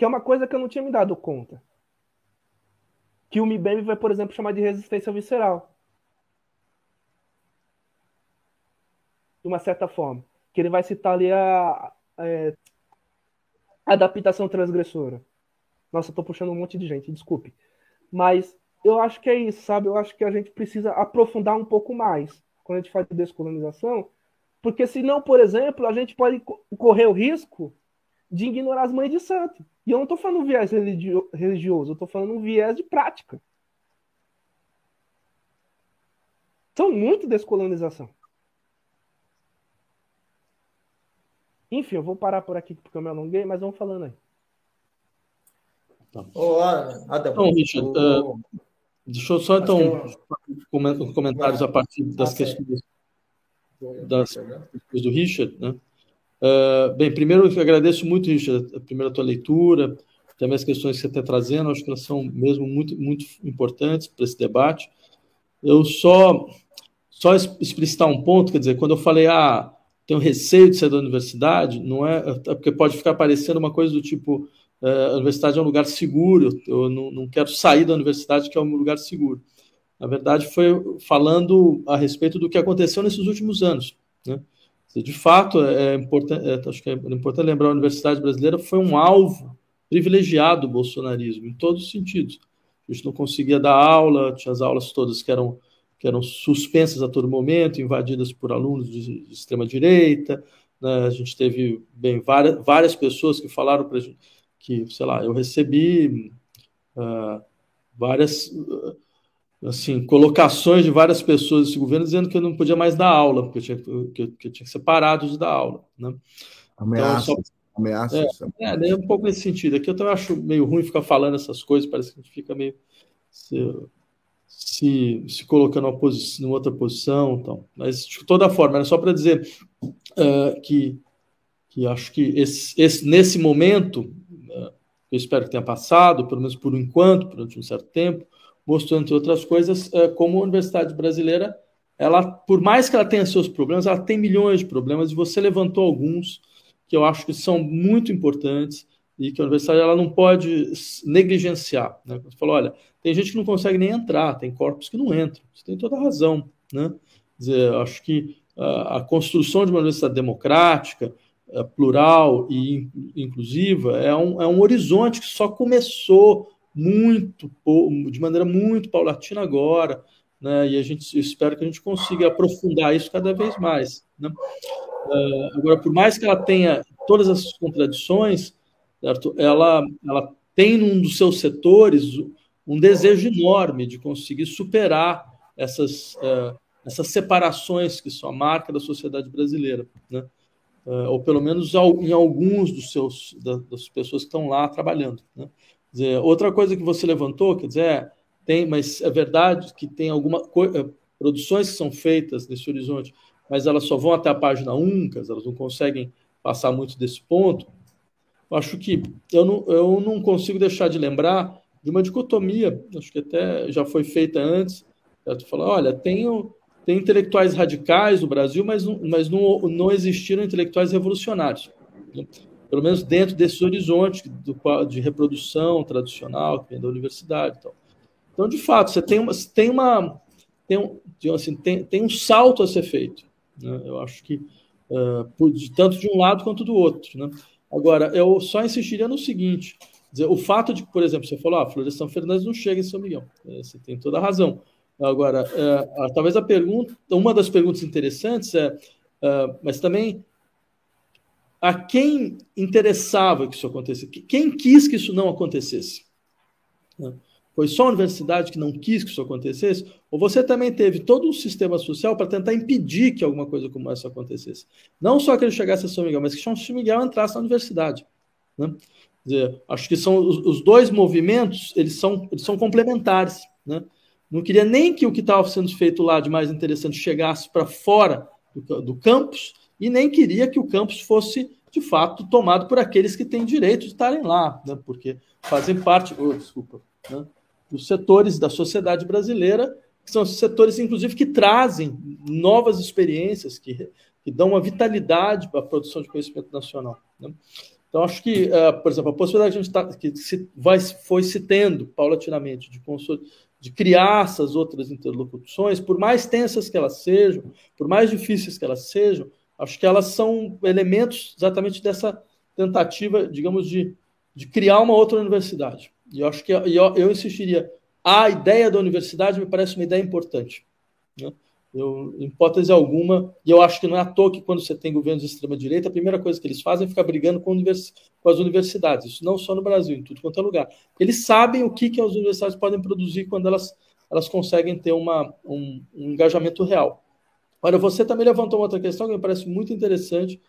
Que é uma coisa que eu não tinha me dado conta. Que o MIBEM vai, por exemplo, chamar de resistência visceral. De uma certa forma. Que ele vai citar ali a, é, adaptação transgressora. Nossa, eu tô puxando um monte de gente, desculpe. Mas eu acho que é isso, sabe? Eu acho que a gente precisa aprofundar um pouco mais quando a gente fala de descolonização, porque senão, por exemplo, a gente pode correr o risco de ignorar as mães de santo. E eu não estou falando um viés religioso, eu estou falando um viés de prática. São muito descolonização. Enfim, eu vou parar por aqui porque eu me alonguei, mas vamos falando aí. Tá. Oh, Adam, então, Richard, uh, deixa eu só então eu... comentários a partir das ah, questões das questões do Richard, né? Uh, bem, primeiro eu agradeço muito, Richard, a primeira tua leitura, também as questões que você está trazendo, acho que elas são mesmo muito, muito importantes para esse debate. Eu só, só explicitar um ponto, quer dizer, quando eu falei, ah, tenho receio de sair da universidade, não é, é porque pode ficar parecendo uma coisa do tipo, é, a universidade é um lugar seguro, eu não, não quero sair da universidade, que é um lugar seguro. Na verdade, foi falando a respeito do que aconteceu nesses últimos anos. Né? De fato, é, é importante, é, acho que é importante lembrar, a Universidade Brasileira foi um alvo privilegiado do bolsonarismo, em todos os sentidos. A gente não conseguia dar aula, tinha as aulas todas que eram, que eram suspensas a todo momento, invadidas por alunos de, de extrema-direita. Né? A gente teve bem, várias, várias pessoas que falaram para que, sei lá, eu recebi uh, várias uh, assim colocações de várias pessoas desse governo dizendo que eu não podia mais dar aula, porque eu tinha que, eu, que eu tinha que ser parado de dar aula. Né? Ameaças. Então, só, ameaças. É, é, um pouco nesse sentido. Aqui eu também acho meio ruim ficar falando essas coisas, parece que a gente fica meio se, se, se colocando posição, numa outra posição. Então. Mas, de toda forma, era só para dizer uh, que, que acho que esse, esse, nesse momento eu espero que tenha passado, pelo menos por enquanto, durante um certo tempo, mostrando, entre outras coisas, eh, como a universidade brasileira, ela, por mais que ela tenha seus problemas, ela tem milhões de problemas, e você levantou alguns que eu acho que são muito importantes e que a universidade ela não pode negligenciar. Né? Você falou, olha, tem gente que não consegue nem entrar, tem corpos que não entram. Você tem toda a razão. Né? Dizer, acho que a, a construção de uma universidade democrática, é, plural e inclusiva é um, é um horizonte que só começou muito de maneira muito paulatina agora, né? E a gente espera que a gente consiga aprofundar isso cada vez mais. Né? Uh, agora, por mais que ela tenha todas essas contradições, certo? Ela, ela tem num dos seus setores um desejo enorme de conseguir superar essas, uh, essas separações que são a marca da sociedade brasileira, né? uh, ou pelo menos em alguns dos seus das pessoas que estão lá trabalhando. Né? Dizer, outra coisa que você levantou, quer dizer, é, tem, mas é verdade que tem algumas eh, produções que são feitas nesse horizonte, mas elas só vão até a página 1, elas não conseguem passar muito desse ponto. Eu acho que eu não, eu não consigo deixar de lembrar de uma dicotomia, acho que até já foi feita antes, tu falar, olha, tem tem intelectuais radicais no Brasil, mas não, mas não, não existiram intelectuais revolucionários. Né? Pelo menos dentro desse horizonte do, de reprodução tradicional que vem da universidade. Então, então de fato, você tem uma, tem uma tem um, assim, tem, tem um salto a ser feito. Né? Eu acho que uh, por, tanto de um lado quanto do outro. Né? Agora, eu só insistiria no seguinte: dizer, o fato de por exemplo, você falou, ah, Florestan Fernandes não chega em São Miguel. É, você tem toda a razão. Agora, é, talvez a pergunta, uma das perguntas interessantes é, é, mas também a quem interessava que isso acontecesse? Quem quis que isso não acontecesse? Né? Foi só a universidade que não quis que isso acontecesse? Ou você também teve todo um sistema social para tentar impedir que alguma coisa como essa acontecesse? Não só que ele chegasse a São Miguel, mas que São Miguel entrasse na universidade. Né? Dizer, acho que são os, os, dois movimentos, eles são, eles são complementares. Né? Não queria nem que o que estava sendo feito lá de mais interessante chegasse para fora do, do campus, e nem queria que o campus fosse, de fato, tomado por aqueles que têm direito de estarem lá, né? porque fazem parte, oh, desculpa, né? dos setores da sociedade brasileira, que são setores, inclusive, que trazem novas experiências, que, que dão uma vitalidade para a produção de conhecimento nacional. Né? Então, acho que, uh, por exemplo, a possibilidade a gente tá, que se vai, foi se tendo paulatinamente de, de criar essas outras interlocuções, por mais tensas que elas sejam, por mais difíceis que elas sejam, acho que elas são elementos exatamente dessa tentativa, digamos, de, de criar uma outra universidade. E eu acho que eu, eu insistiria, a ideia da universidade me parece uma ideia importante. Né? Eu, em hipótese alguma, e eu acho que não é à toa que quando você tem governos de extrema-direita, a primeira coisa que eles fazem é ficar brigando com, univers, com, as universidades. Isso não só no Brasil, em tudo quanto é lugar. Eles sabem o que, que as universidades podem produzir quando elas, elas conseguem ter uma, um, um engajamento real. Agora, você também levantou outra questão que me parece muito interessante,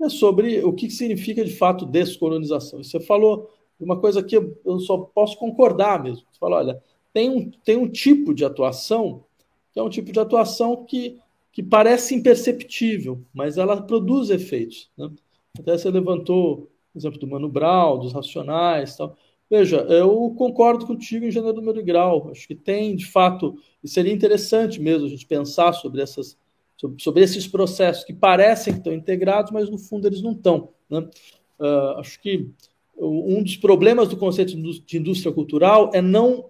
é sobre o que significa de fato descolonização. Você falou uma coisa que eu só posso concordar mesmo. Você falou, olha, tem um, tem um tipo de atuação que é um tipo de atuação que, que parece imperceptível, mas ela produz efeitos. Né? Até você levantou o exemplo do Mano Brown, dos Racionais tal. Veja, eu concordo contigo em gênero, número e grau. Acho que tem, de fato, e seria interessante mesmo a gente pensar sobre, essas, sobre, sobre esses processos que parecem que estão integrados, mas no fundo eles não estão. Né? Uh, acho que um dos problemas do conceito de indústria cultural é não,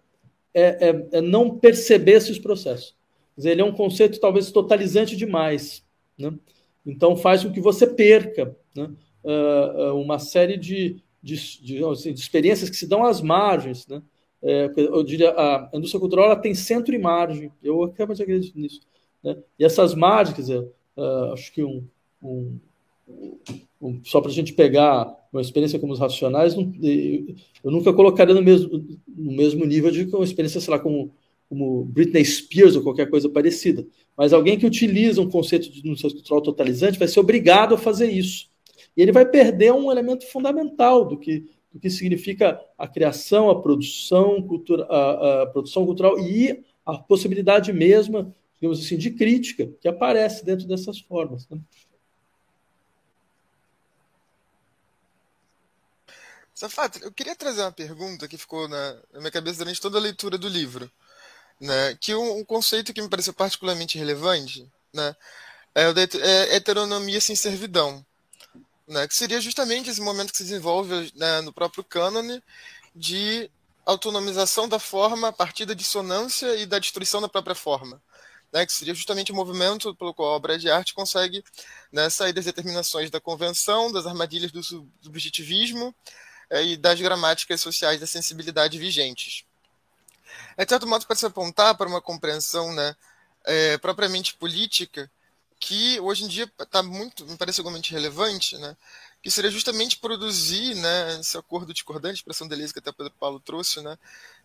é, é, é não perceber esses processos dizer, ele é um conceito talvez totalizante demais. Né? Então faz com que você perca né? uh, uma série de, de, de, assim, de, experiências que se dão às margens. Né? É, eu diria, a indústria cultural tem centro e margem. Eu de acreditar nisso. Né? E essas margens, quer dizer, uh, acho que um, um, um só para a gente pegar uma experiência como os racionais, eu nunca colocaria no mesmo, no mesmo nível de uma experiência, sei lá, como como Britney Spears ou qualquer coisa parecida. Mas alguém que utiliza um conceito de denúncia cultural totalizante vai ser obrigado a fazer isso. E ele vai perder um elemento fundamental do que, do que significa a criação, a produção, cultura, a, a produção cultural e a possibilidade mesma, digamos assim, de crítica que aparece dentro dessas formas. Né? Safato, eu queria trazer uma pergunta que ficou na, minha cabeça durante toda a leitura do livro né? Que um, um conceito que me pareceu particularmente relevante, né? É o da é heteronomia sem servidão, né? Que seria justamente esse momento que se desenvolve né, no próprio cânone de autonomização da forma a partir da dissonância e da destruição da própria forma. Né, que seria justamente o movimento pelo qual a obra de arte consegue né, sair das determinações da convenção, das armadilhas do subjetivismo é, e das gramáticas sociais da sensibilidade vigentes. É, de certo modo, pode se apontar para uma compreensão né, é, propriamente política que hoje em dia está muito, me parece igualmente relevante, né, que seria justamente produzir né, esse acordo discordante, expressão delícia que até o Pedro Paulo trouxe, né,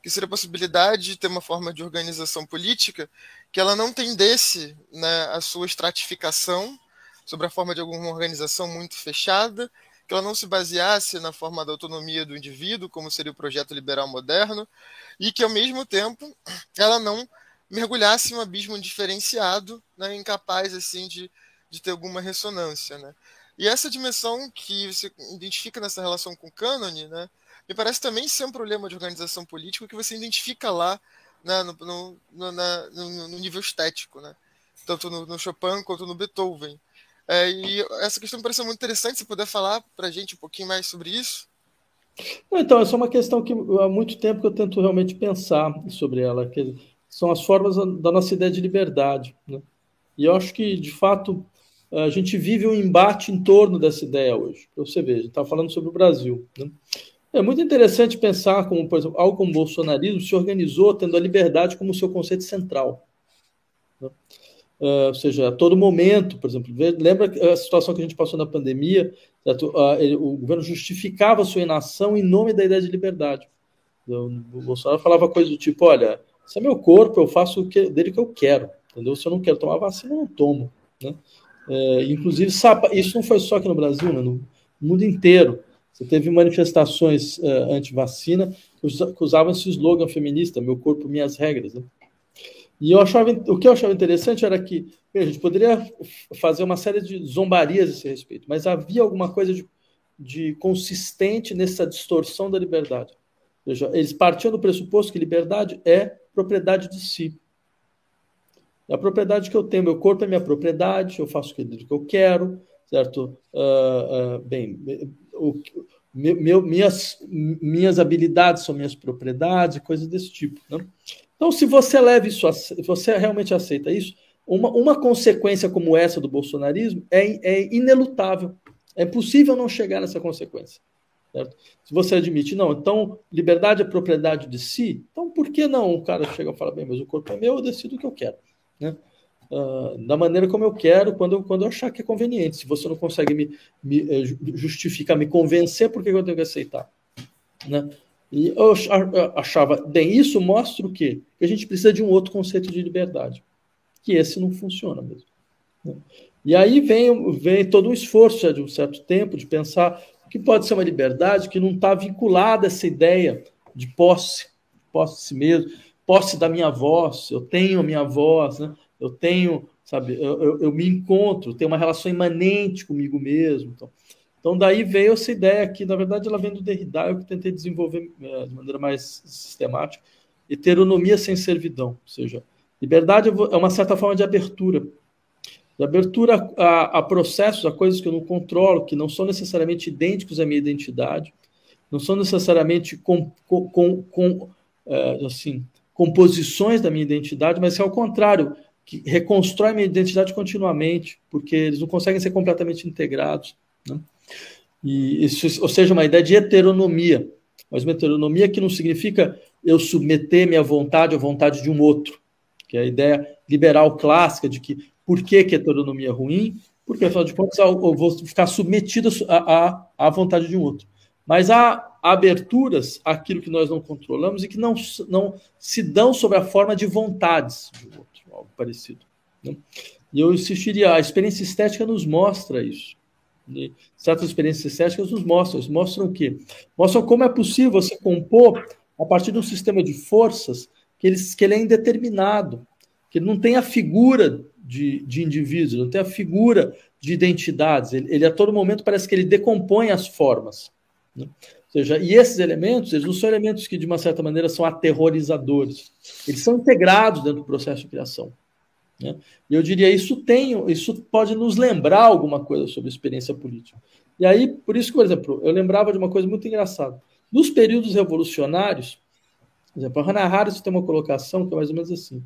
que seria a possibilidade de ter uma forma de organização política que ela não tendesse né, a sua estratificação sobre a forma de alguma organização muito fechada, que ela não se baseasse na forma da autonomia do indivíduo, como seria o projeto liberal moderno, e que, ao mesmo tempo, ela não mergulhasse em um abismo diferenciado, né, incapaz assim de, de ter alguma ressonância. Né? E essa dimensão que você identifica nessa relação com o cânone, né, me parece também ser um problema de organização política que você identifica lá né, no, no, no, na, no, nível estético, né? tanto no, Chopin quanto no Beethoven. É, e essa questão me pareceu muito interessante, se puder falar para a gente um pouquinho mais sobre isso. Então, essa é uma questão que há muito tempo que eu tento realmente pensar sobre ela, que são as formas da nossa ideia de liberdade. Né? E eu acho que, de fato, a gente vive um embate em torno dessa ideia hoje. Você ver, a gente está falando sobre o Brasil. Né? É muito interessante pensar como, por exemplo, algo como o bolsonarismo se organizou tendo a liberdade como seu conceito central. Né? Uh, ou seja, a todo momento, por exemplo, lembra a situação que a gente passou na pandemia, uh, ele, o governo justificava sua inação em nome da ideia de liberdade. Então, o Bolsonaro falava coisas do tipo, olha, esse é meu corpo, eu faço o que, dele que eu quero, entendeu? Se eu não quero tomar vacina, eu não tomo. Né? É, inclusive, isso não foi só aqui no Brasil, né? no mundo inteiro. Você teve manifestações uh, anti-vacina que usavam esse slogan feminista, meu corpo, minhas regras. Né? E eu achava, o que eu achava interessante era que a gente poderia fazer uma série de zombarias a esse respeito, mas havia alguma coisa de, de consistente nessa distorção da liberdade. Veja, eles partiam do pressuposto que liberdade é propriedade de si. É a propriedade que eu tenho, meu corpo é minha propriedade, eu faço o que eu quero, certo? Uh, uh, bem, o, meu, minhas, minhas habilidades são minhas propriedades, coisas desse tipo. Né? Então, se você leva isso, se você realmente aceita isso, uma, uma consequência como essa do bolsonarismo é, é inelutável. É possível não chegar nessa consequência. Certo? Se você admite, não, então liberdade é propriedade de si, então por que não o cara chega e fala, bem, mas o corpo é meu, eu decido o que eu quero. Né? Uh, da maneira como eu quero, quando eu, quando eu achar que é conveniente. Se você não consegue me, me eh, justificar, me convencer, por que eu tenho que aceitar? Né? E eu achava, bem, isso mostra o quê? Que a gente precisa de um outro conceito de liberdade, que esse não funciona mesmo. Né? E aí vem, vem todo um esforço já de um certo tempo de pensar o que pode ser uma liberdade que não está vinculada a essa ideia de posse, posse de si mesmo, posse da minha voz, eu tenho a minha voz, né? Eu tenho, sabe, eu, eu, eu, me encontro, tenho uma relação imanente comigo mesmo. Então, então daí veio essa ideia que, na verdade, ela vem do Derrida, eu que tentei desenvolver é, de maneira mais sistemática, heteronomia sem servidão, ou seja, liberdade é uma certa forma de abertura, de abertura a, a processos, a coisas que eu não controlo, que não são necessariamente idênticos à minha identidade, não são necessariamente com, com, com, com é, assim, composições da minha identidade, mas é ao contrário, que reconstrói minha identidade continuamente, porque eles não conseguem ser completamente integrados. Né? E isso, ou seja, uma ideia de heteronomia, mas uma heteronomia que não significa eu submeter minha vontade à vontade de um outro, que é a ideia liberal clássica de que por que, que heteronomia é ruim? Porque, afinal de contas, eu vou ficar submetido à, à vontade de um outro. Mas há aberturas àquilo que nós não controlamos e que não, não se dão sob a forma de vontades de um outro, algo parecido. Né? E eu insistiria, a experiência estética nos mostra isso. E certas experiências estéticas nos mostram. Mostram o quê? Mostram como é possível você compor a partir de um sistema de forças que ele, que ele é indeterminado, que não tem a figura de, de indivíduos, não tem a figura de identidades. Ele, ele, a todo momento parece que ele decompõe as formas. Né? Seja, e esses elementos, eles não são elementos que, de uma certa maneira, são aterrorizadores. Eles são integrados dentro do processo de criação. Né? E eu diria, isso tem, isso pode nos lembrar alguma coisa sobre experiência política. E aí, por isso por exemplo, eu lembrava de uma coisa muito engraçada. Nos períodos revolucionários, por exemplo, a Hannah Harris tem uma colocação que é mais ou menos assim.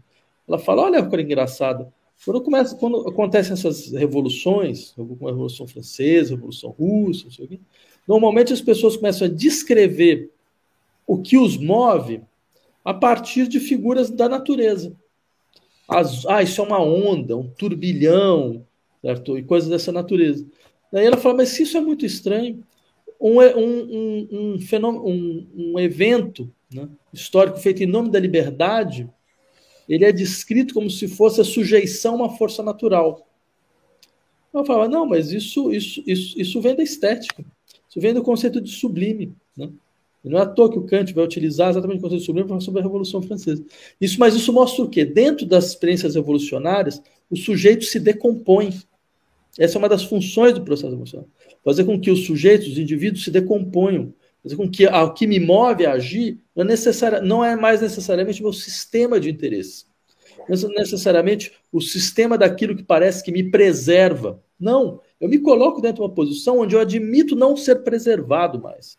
Ela fala, olha que coisa engraçada, quando, começa, quando acontecem essas revoluções, como a Revolução Francesa, a Revolução Russa, não sei o quê, Normalmente as pessoas começam a descrever o que os move a partir de figuras da natureza. As, ah, isso é uma onda, um turbilhão, certo? E coisas dessa natureza. Daí ela fala, mas se isso é muito estranho, um, um, um, um fenômeno, um, um evento né, histórico feito em nome da liberdade, ele é descrito como se fosse a sujeição a uma força natural. Ela fala, não, mas isso, isso, isso, isso vem da estética. Isso vem do conceito de sublime. Né? Não é à toa que o Kant vai utilizar exatamente o conceito de sublime para falar sobre a Revolução Francesa. Isso, mas isso mostra o quê? Dentro das experiências revolucionárias, o sujeito se decompõe. Essa é uma das funções do processo emocional. Fazer com que os sujeitos, os indivíduos, se decomponham. Fazer com que o que me move a agir não é, necessária, não é mais necessariamente o meu sistema de interesse. Não é necessariamente o sistema daquilo que parece que me preserva. Não. Eu me coloco dentro de uma posição onde eu admito não ser preservado mais.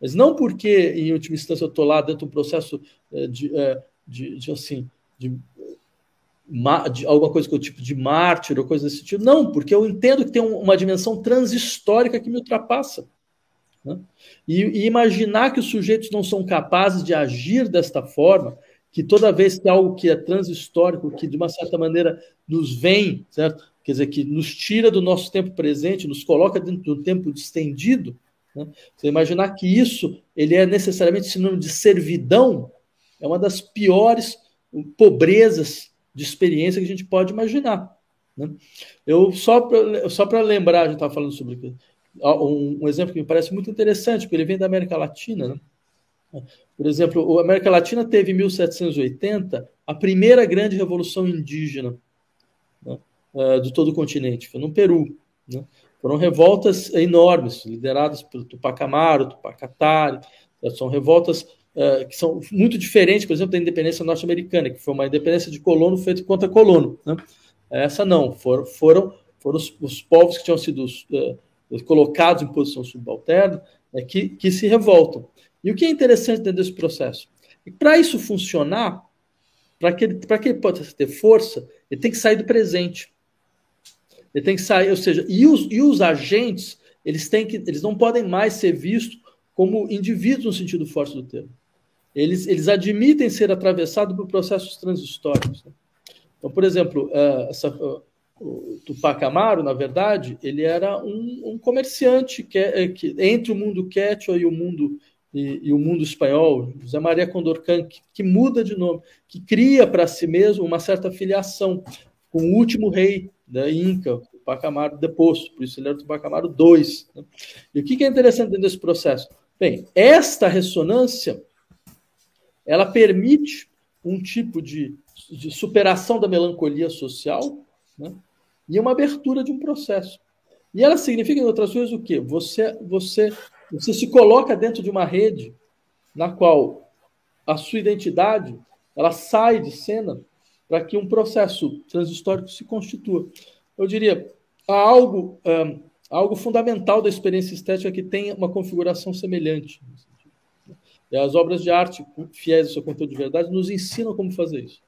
Mas não porque, em última instância, eu estou lá dentro de um processo eh, de, eh, de, de assim, de, de, alguma coisa que eu tipo de mártir ou coisa desse tipo. Não, porque eu entendo que tem uma dimensão transhistórica que me ultrapassa. Né? E, e, imaginar que os sujeitos não são capazes de agir desta forma, que toda vez que algo que é transhistórico, que de uma certa maneira nos vem, certo? Quer dizer, que nos tira do nosso tempo presente, nos coloca dentro do tempo estendido. Né? Você imaginar que isso ele é necessariamente sinônimo de servidão, é uma das piores pobrezas de experiência que a gente pode imaginar. Né? Eu só para só para lembrar, a gente estava falando sobre um, um, exemplo que me parece muito interessante, porque ele vem da América Latina. Né? Por exemplo, a América Latina teve em 1780 a primeira grande revolução indígena uh, de todo o continente, foi no Peru. Né? Foram revoltas enormes, lideradas pelo Tupac Amaru, Tupac Atari, né? são revoltas uh, que são muito diferentes, por exemplo, da independência norte-americana, que foi uma independência de colono feita contra colono. Né? Essa não, foram, foram, foram os, os povos que tinham sido uh, colocados em posição subalterna né, que, que se revoltam. E o que é interessante dentro desse processo? E para isso funcionar, para que, que ele possa ter força, ele tem que sair do presente. Ele tem que sair, ou seja, e os, e os agentes, eles têm que, eles não podem mais ser vistos como indivíduos no sentido forte do termo. Eles, eles admitem ser atravessados por processos transitórios. Né? Então, por exemplo, uh, essa, uh, o Tupac Amaro, na verdade, ele era um, um comerciante que, é, que, entre o mundo quechua e o mundo e, e, o mundo espanhol, José Maria Condorcan, que, que muda de nome, que cria para si mesmo uma certa filiação com o último rei da Inca, o Pacamaro deposto, por isso ele era o Pacamaro II. Né? E o que, que é interessante dentro desse processo? Bem, esta ressonância ela permite um tipo de, de superação da melancolia social né? e uma abertura de um processo. E ela significa, em outras coisas, o quê? Você, você você se coloca dentro de uma rede na qual a sua identidade ela sai de cena para que um processo transhistórico se constitua. Eu diria, há algo, um, algo fundamental da experiência estética que tem uma configuração semelhante. E as obras de arte, fiéis ao seu conteúdo de verdade, nos ensinam como fazer isso.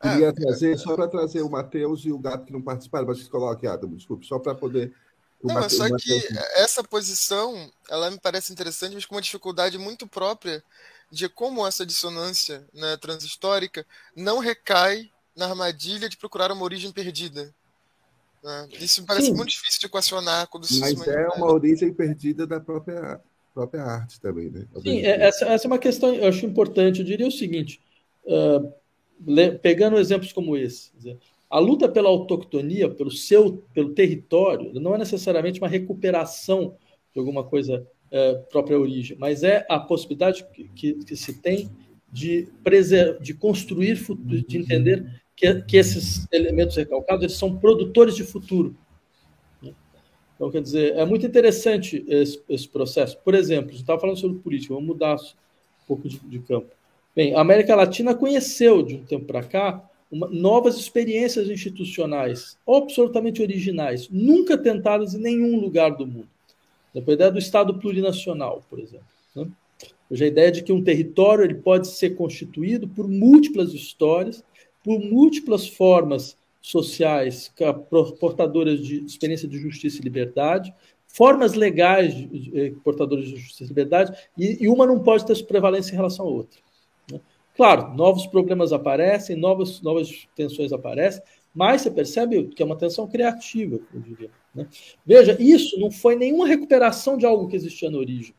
Queria trazer, só para trazer o Matheus e o Gato que não participaram, mas que coloque, Adam, desculpe, só para poder não, mas só que essa posição, ela me parece interessante, mas com uma dificuldade muito própria de como essa dissonância né, transhistórica não recai na armadilha de procurar uma origem perdida. Né? Isso me parece Sim. muito difícil de equacionar. Quando mas é uma origem perdida da própria, própria arte também. Né? Sim, é, essa, essa é uma questão, eu acho importante. Eu diria o seguinte, uh, pegando exemplos como esse, a luta pela autoctonia, pelo seu, pelo território, não é necessariamente uma recuperação de alguma coisa é, própria origem, mas é a possibilidade que, que, que se tem de, preser, de construir, de entender que, que esses elementos recalcados eles são produtores de futuro. Então, quer dizer, é muito interessante esse, esse processo. Por exemplo, a gente estava falando sobre política, vamos mudar um pouco de, de campo. Bem, a América Latina conheceu, de um tempo para cá, uma, novas experiências institucionais absolutamente originais, nunca tentadas em nenhum lugar do mundo. A ideia do Estado plurinacional, por exemplo. Né? Hoje a ideia de que um território ele pode ser constituído por múltiplas histórias, por múltiplas formas sociais portadoras de experiência de justiça e liberdade, formas legais eh, portadoras de justiça e liberdade, e, uma não pode ter prevalência em relação à outra. Claro, novos problemas aparecem, novas, novas tensões aparecem, mas você percebe que é uma tensão criativa, eu diria. Né? Veja, isso não foi nenhuma recuperação de algo que existia na origem.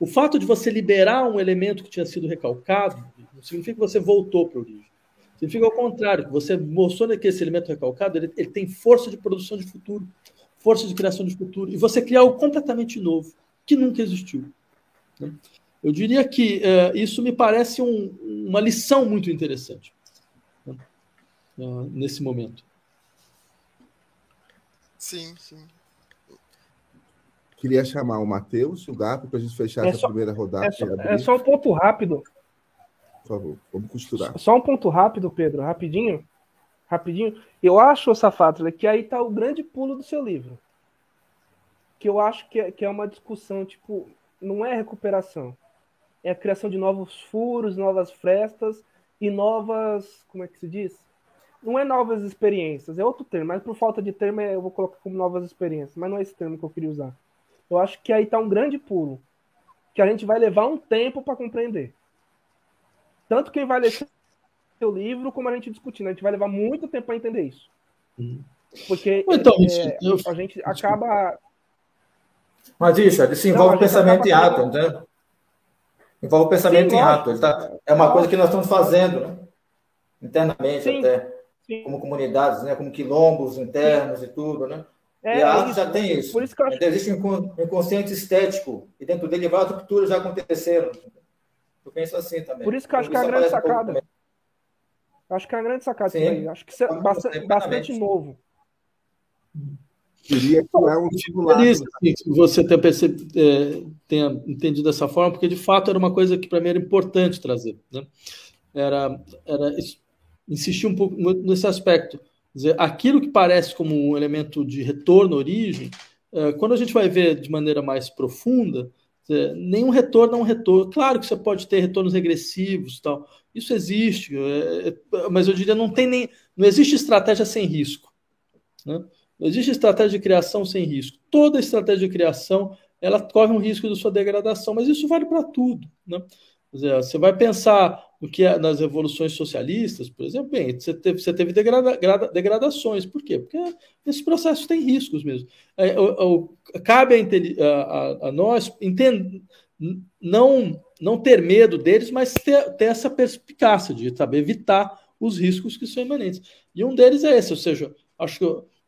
O fato de você liberar um elemento que tinha sido recalcado não significa que você voltou para a origem. Significa ao contrário, que você mostrou que esse elemento recalcado ele, ele tem força de produção de futuro, força de criação de futuro, e você cria algo completamente novo, que nunca existiu. Né? Eu diria que uh, isso me parece um, uma lição muito interessante né? uh, nesse momento. Sim, sim. Queria chamar o Matheus e o Gato para a gente fechar é essa só, primeira rodada. É só, é só, um ponto rápido. Por favor, vamos costurar. Só um ponto rápido, Pedro, rapidinho. Rapidinho. Eu acho, Safato, que aí está o grande pulo do seu livro. Que eu acho que é, que é uma discussão, tipo, não é recuperação é a criação de novos furos, novas frestas e novas. Como é que se diz? Não é novas experiências, é outro termo, mas por falta de termo eu vou colocar como novas experiências, mas não é esse termo que eu queria usar. Eu acho que aí está um grande pulo, que a gente vai levar um tempo para compreender. Tanto quem vai ler seu livro, como a gente discutindo, a gente vai levar muito tempo para entender isso. Uhum. Porque então, é, eu... a gente acaba. Mas, isso, se envolve não, pensamento em ato, entendeu? Envolve o pensamento Sim, em ato. Tá, é uma coisa que nós estamos fazendo, né? internamente Sim. até, Sim. como comunidades, né? como quilombos internos e tudo, né? É, e a arte isso. já tem isso. Por isso que eu acho... Então, existe um inconsciente estético, e dentro dele várias rupturas já aconteceram. Eu penso assim também. Por isso que eu acho que é a grande sacada. Um acho que é a grande sacada. Sim. Acho que isso é bastante, bastante novo. Diria que é um titular. Feliz que você tenha, percebido, é, tenha entendido dessa forma, porque de fato era uma coisa que para mim era importante trazer. Né? Era, era insistir um pouco nesse aspecto. Dizer, aquilo que parece como um elemento de retorno à origem, é, quando a gente vai ver de maneira mais profunda, dizer, nenhum retorno é um retorno. Claro que você pode ter retornos regressivos, tal. Isso existe, é, é mas eu diria não tem nem, não existe estratégia sem risco. Né? Não existe estratégia de criação sem risco. Toda estratégia de criação ela corre um risco de sua degradação, mas isso vale para tudo. Né? Você vai pensar no que é nas revoluções socialistas, por exemplo, bem, você teve, você teve degrada, degradações. Por quê? Porque esses processos têm riscos mesmo. É, o, o, cabe a, a, a nós não, não ter medo deles, mas ter, ter essa perspicácia de saber evitar os riscos que são imanentes. E um deles é esse, ou seja, acho que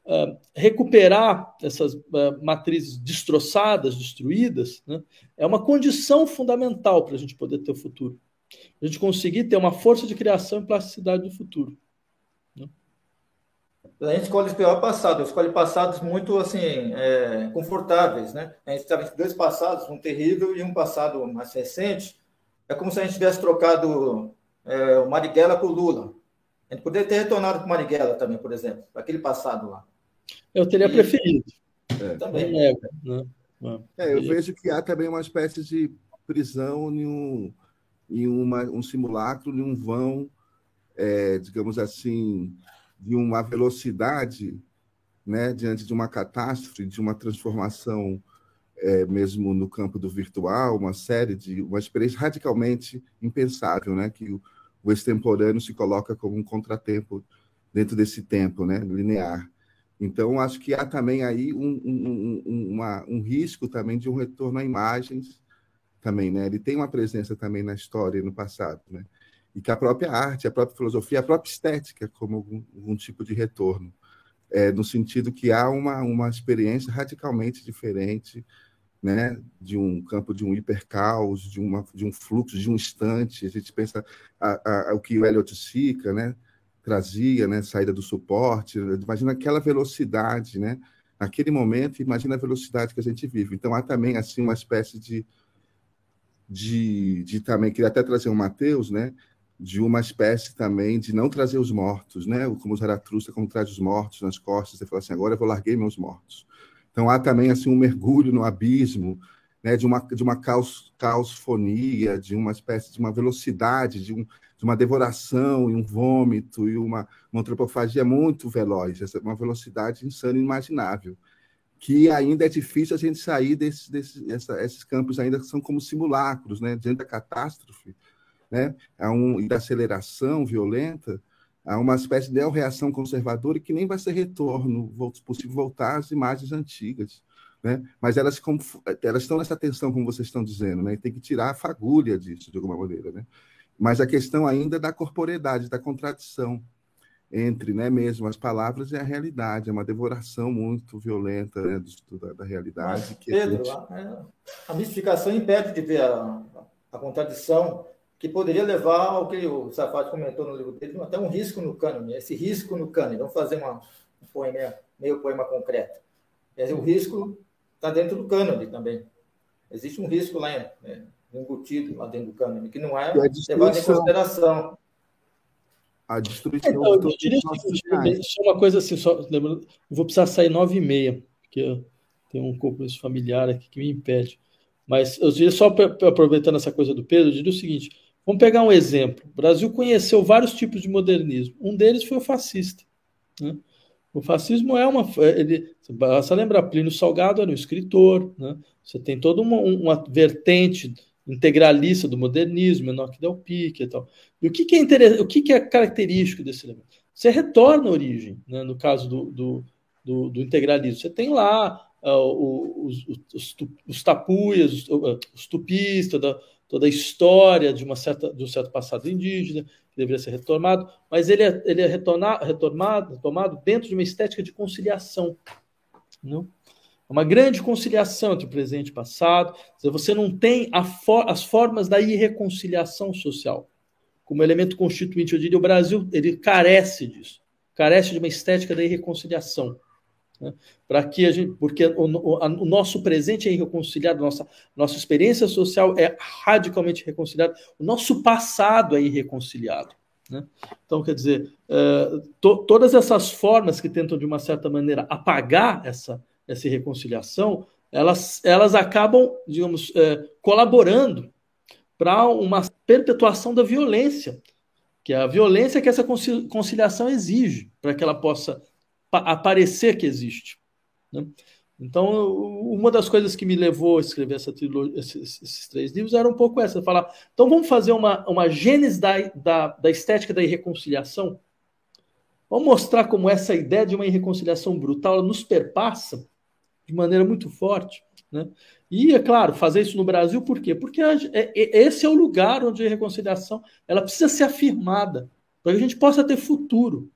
uh, recuperar essas uh, matrizes destroçadas, destruídas, né, é uma condição fundamental para a gente poder ter o futuro. A gente conseguir ter uma força de criação e plasticidade do futuro. Né? A gente escolhe o passado, escolhe passados muito assim é, confortáveis, né? A gente estava em dois passados, um terrível e um passado mais recente. É como se a gente tivesse trocado é, o Marighella por Lula. A gente poderia ter retornado para Marighella também, por exemplo, aquele passado lá. Eu teria preferido. É. Também. É, né? é, eu vejo que há também uma espécie de prisão em um, em uma, um simulacro, em um vão, é, digamos assim, de uma velocidade né, diante de uma catástrofe, de uma transformação é, mesmo no campo do virtual, uma série de uma experiência radicalmente impensável, né, que o, o extemporâneo se coloca como um contratempo dentro desse tempo, né, linear. Então, acho que há também aí um, um, um, uma, um risco também de um retorno a imagens também, né? Ele tem uma presença também na história e no passado, né? E que a própria arte, a própria filosofia, a própria estética como algum, algum tipo de retorno, é, no sentido que há uma, uma experiência radicalmente diferente, né? De um campo de um hipercaos, de, uma, de um fluxo, de um instante. A gente pensa a, a, o que o Elliot Sica, né? Trazia, né, saída do suporte, imagina aquela velocidade, né, naquele momento, imagina a velocidade que a gente vive. Então há também assim uma espécie de de, de também queria até trazer o Mateus, né, de uma espécie também de não trazer os mortos, né, como Zaratustra como traz os mortos nas costas, e fala assim, agora eu vou larguei meus mortos. Então há também assim um mergulho no abismo, né, de uma de uma caos, caosfonia, de uma espécie de uma velocidade, de um de uma devoração e um vômito e uma, uma antropofagia muito veloz, uma velocidade insana e inimaginável, que ainda é difícil a gente sair desses, desses esses campos ainda são como simulacros, né, diante da catástrofe, né, há um, e da aceleração violenta, há uma espécie de reação conservadora que nem vai ser retorno possível voltar às imagens antigas. Né? Mas elas, elas estão nessa tensão, como vocês estão dizendo, né? e tem que tirar a fagulha disso, de alguma maneira. Né? Mas a questão ainda da corporeidade, da contradição entre né, mesmo as palavras e a realidade. É uma devoração muito violenta né, do, da, da, realidade. Mas, Pedro, a, gente... a, a, mistificação impede de ver a, a, contradição que poderia levar ao que o Safad comentou no livro dele, até um risco no cânone. Esse risco no cânone, vamos fazer uma, um poema, meio poema concreto. O risco está dentro do cânone também. Existe um risco lá em, né, embutido lá dentro do cânone, que não é levado em consideração. A destruição. Então, eu diria só uma coisa assim, só lembrando, vou precisar sair nove e meia, porque eu tenho um compromisso familiar aqui que me impede. Mas eu diria só aproveitando essa coisa do Pedro, eu diria o seguinte: vamos pegar um exemplo. O Brasil conheceu vários tipos de modernismo. Um deles foi o fascista. Né? O fascismo é uma. Ele, basta lembrar, Plínio Salgado era um escritor, né? você tem toda uma, uma vertente integralista do modernismo, Enoch Del Pique e tal. E o que, que é interessante, o que, que é característico desse elemento? Você retorna à origem, né, no caso do, do, do, do integralismo. Você tem lá uh, os, os, os, tapuias, os, os tupistas, toda, toda a história de, uma certa, de um certo passado indígena, que deveria ser retomado, mas ele é, ele é retornar, retomado, retomado dentro de uma estética de conciliação. Não? Uma grande conciliação entre o presente e o passado. Você não tem for as formas da irreconciliação social. Como elemento constituinte, eu diria, o Brasil ele carece disso. Carece de uma estética da irreconciliação. Né? Para que a gente, porque o, o, a, o, nosso presente é irreconciliado, nossa, nossa experiência social é radicalmente reconciliada, o nosso passado é irreconciliado. Né? Então, quer dizer, uh, to, todas essas formas que tentam, de uma certa maneira, apagar essa essa reconciliação, elas, elas acabam, digamos, é, colaborando para uma perpetuação da violência, que é a violência que essa conciliação exige para que ela possa aparecer que existe. Né? Então, uma das coisas que me levou a escrever essa trilogia, esses, esses, três livros era um pouco essa: falar, então vamos fazer uma, uma gênese da, da, da estética da irreconciliação? Vamos mostrar como essa ideia de uma irreconciliação brutal nos perpassa de maneira muito forte. Né? E, é claro, fazer isso no Brasil, por quê? Porque a, é, esse é o lugar onde a reconciliação ela precisa ser afirmada, para que a gente possa ter futuro.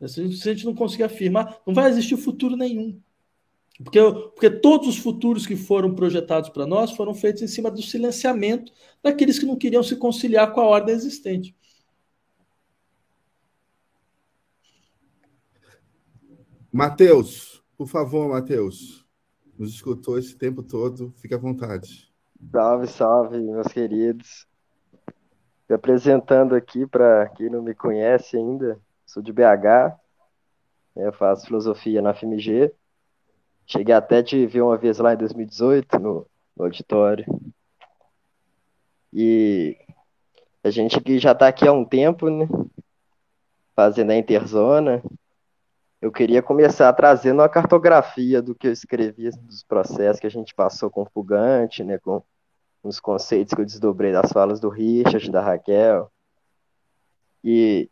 Se a, gente, se a gente não conseguir afirmar, não vai existir futuro nenhum. Porque, porque todos os futuros que foram projetados para nós foram feitos em cima do silenciamento daqueles que não queriam se conciliar com a ordem existente. Mateus, por favor, Mateus. Nos escutou esse tempo todo, fique à vontade. Salve, salve, meus queridos. Me apresentando aqui para quem não me conhece ainda, sou de BH, né, faço filosofia na FMG. Cheguei até te ver uma vez lá em 2018 no, no auditório. E a gente que já está aqui há um tempo, né? Fazendo a Interzona. Eu queria começar trazendo uma cartografia do que eu escrevi, dos processos que a gente passou com o Fugante, né? Com os conceitos que eu desdobrei das falas do Richard, da Raquel. E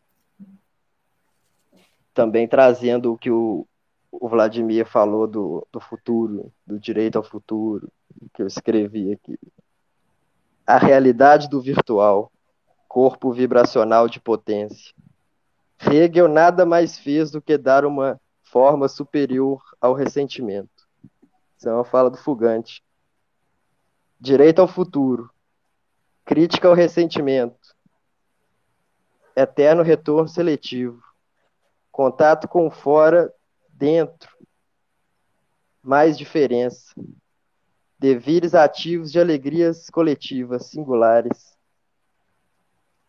também trazendo o que o, o Vladimir falou do, do futuro, do direito ao futuro, que eu escrevi aqui. A realidade do virtual, corpo vibracional de potência. Hegel nada mais fez do que dar uma forma superior ao ressentimento. Isso é uma fala do Fugante. Direito ao futuro. Crítica ao ressentimento. Eterno retorno seletivo. Contato com fora dentro, mais diferença, devires ativos de alegrias coletivas singulares,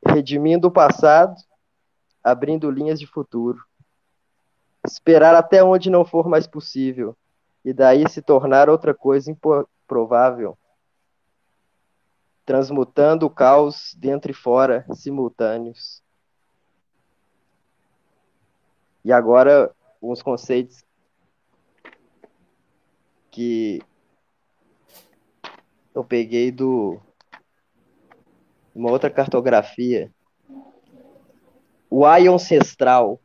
redimindo o passado, abrindo linhas de futuro, esperar até onde não for mais possível, e daí se tornar outra coisa improvável, transmutando o caos dentro e fora simultâneos. E agora alguns conceitos que eu peguei do uma outra cartografia. O Ai ancestral,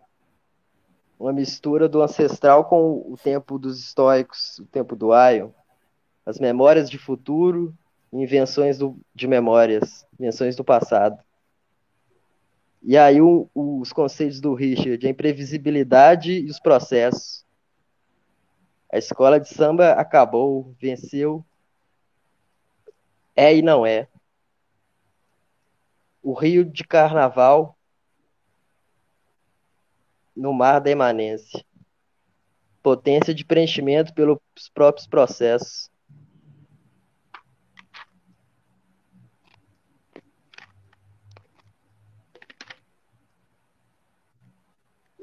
uma mistura do ancestral com o tempo dos estoicos, o tempo do Aion, as memórias de futuro, invenções do, de memórias, invenções do passado. E aí o, os conceitos do Richard, a imprevisibilidade e os processos. A escola de samba acabou, venceu. É e não é. O rio de carnaval no mar da imanência. Potência de preenchimento pelos próprios processos.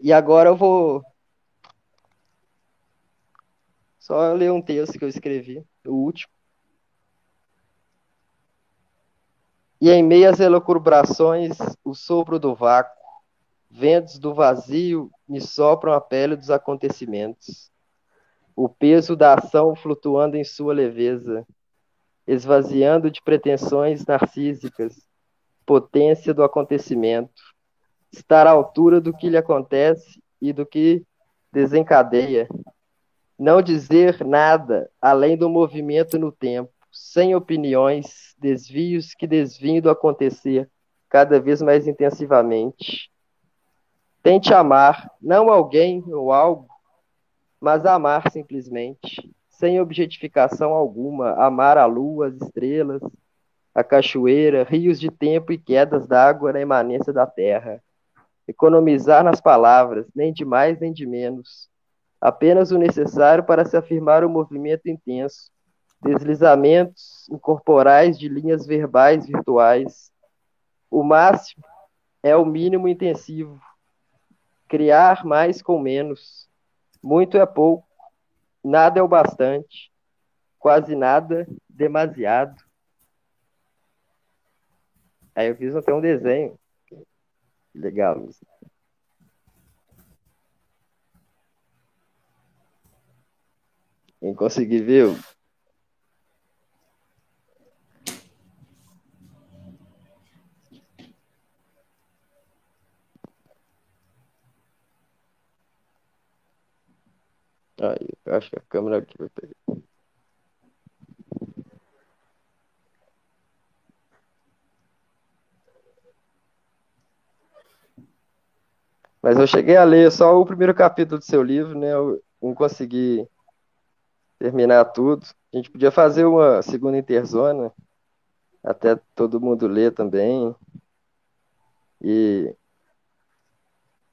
E agora eu vou só ler um texto que eu escrevi, o último. E em meio às elucubrações, o sopro do vácuo, ventos do vazio me sopram a pele dos acontecimentos. O peso da ação flutuando em sua leveza, esvaziando de pretensões narcísicas, potência do acontecimento estar à altura do que lhe acontece e do que desencadeia. Não dizer nada além do movimento no tempo, sem opiniões, desvios que desviam do acontecer cada vez mais intensivamente. Tente amar, não alguém ou algo, mas amar simplesmente, sem objetificação alguma, amar a lua, as estrelas, a cachoeira, rios de tempo e quedas d'água na imanência da terra economizar nas palavras, nem de mais nem de menos, apenas o necessário para se afirmar o movimento intenso, deslizamentos incorporais de linhas verbais virtuais. O máximo é o mínimo intensivo. Criar mais com menos. Muito é pouco, nada é o bastante, quase nada, demasiado. Aí eu fiz até um desenho Legal. Quem conseguir ver, Aí, acho que a câmera aqui vai pegar. Mas eu cheguei a ler só o primeiro capítulo do seu livro, né? Eu não consegui terminar tudo. A gente podia fazer uma segunda interzona, até todo mundo ler também. E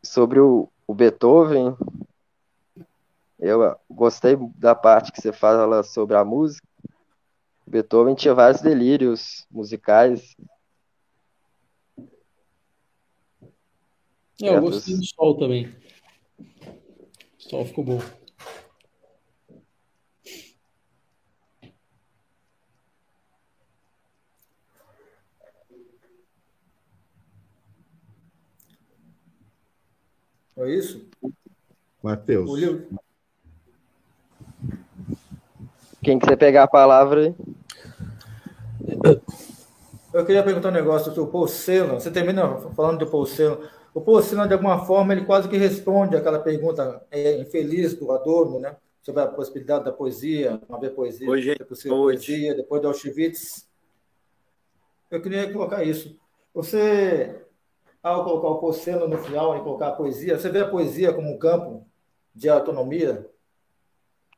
sobre o, o Beethoven, eu gostei da parte que você fala sobre a música. Beethoven tinha vários delírios musicais. É, eu gostei do sol também. O sol ficou bom. É isso? Matheus. Quem quiser pegar a palavra. Eu queria perguntar um negócio sobre o Paul Celan. Você termina falando do Paul Celan. O Paul Celan, de alguma forma, ele quase que responde aquela pergunta é, infeliz do Adorno, né? Sobre a possibilidade da poesia, não haver poesia, hoje, é possível poesia, depois do Auschwitz. Eu queria colocar isso. Você, ao colocar o Paul Celan no final e colocar a poesia, você vê a poesia como um campo de autonomia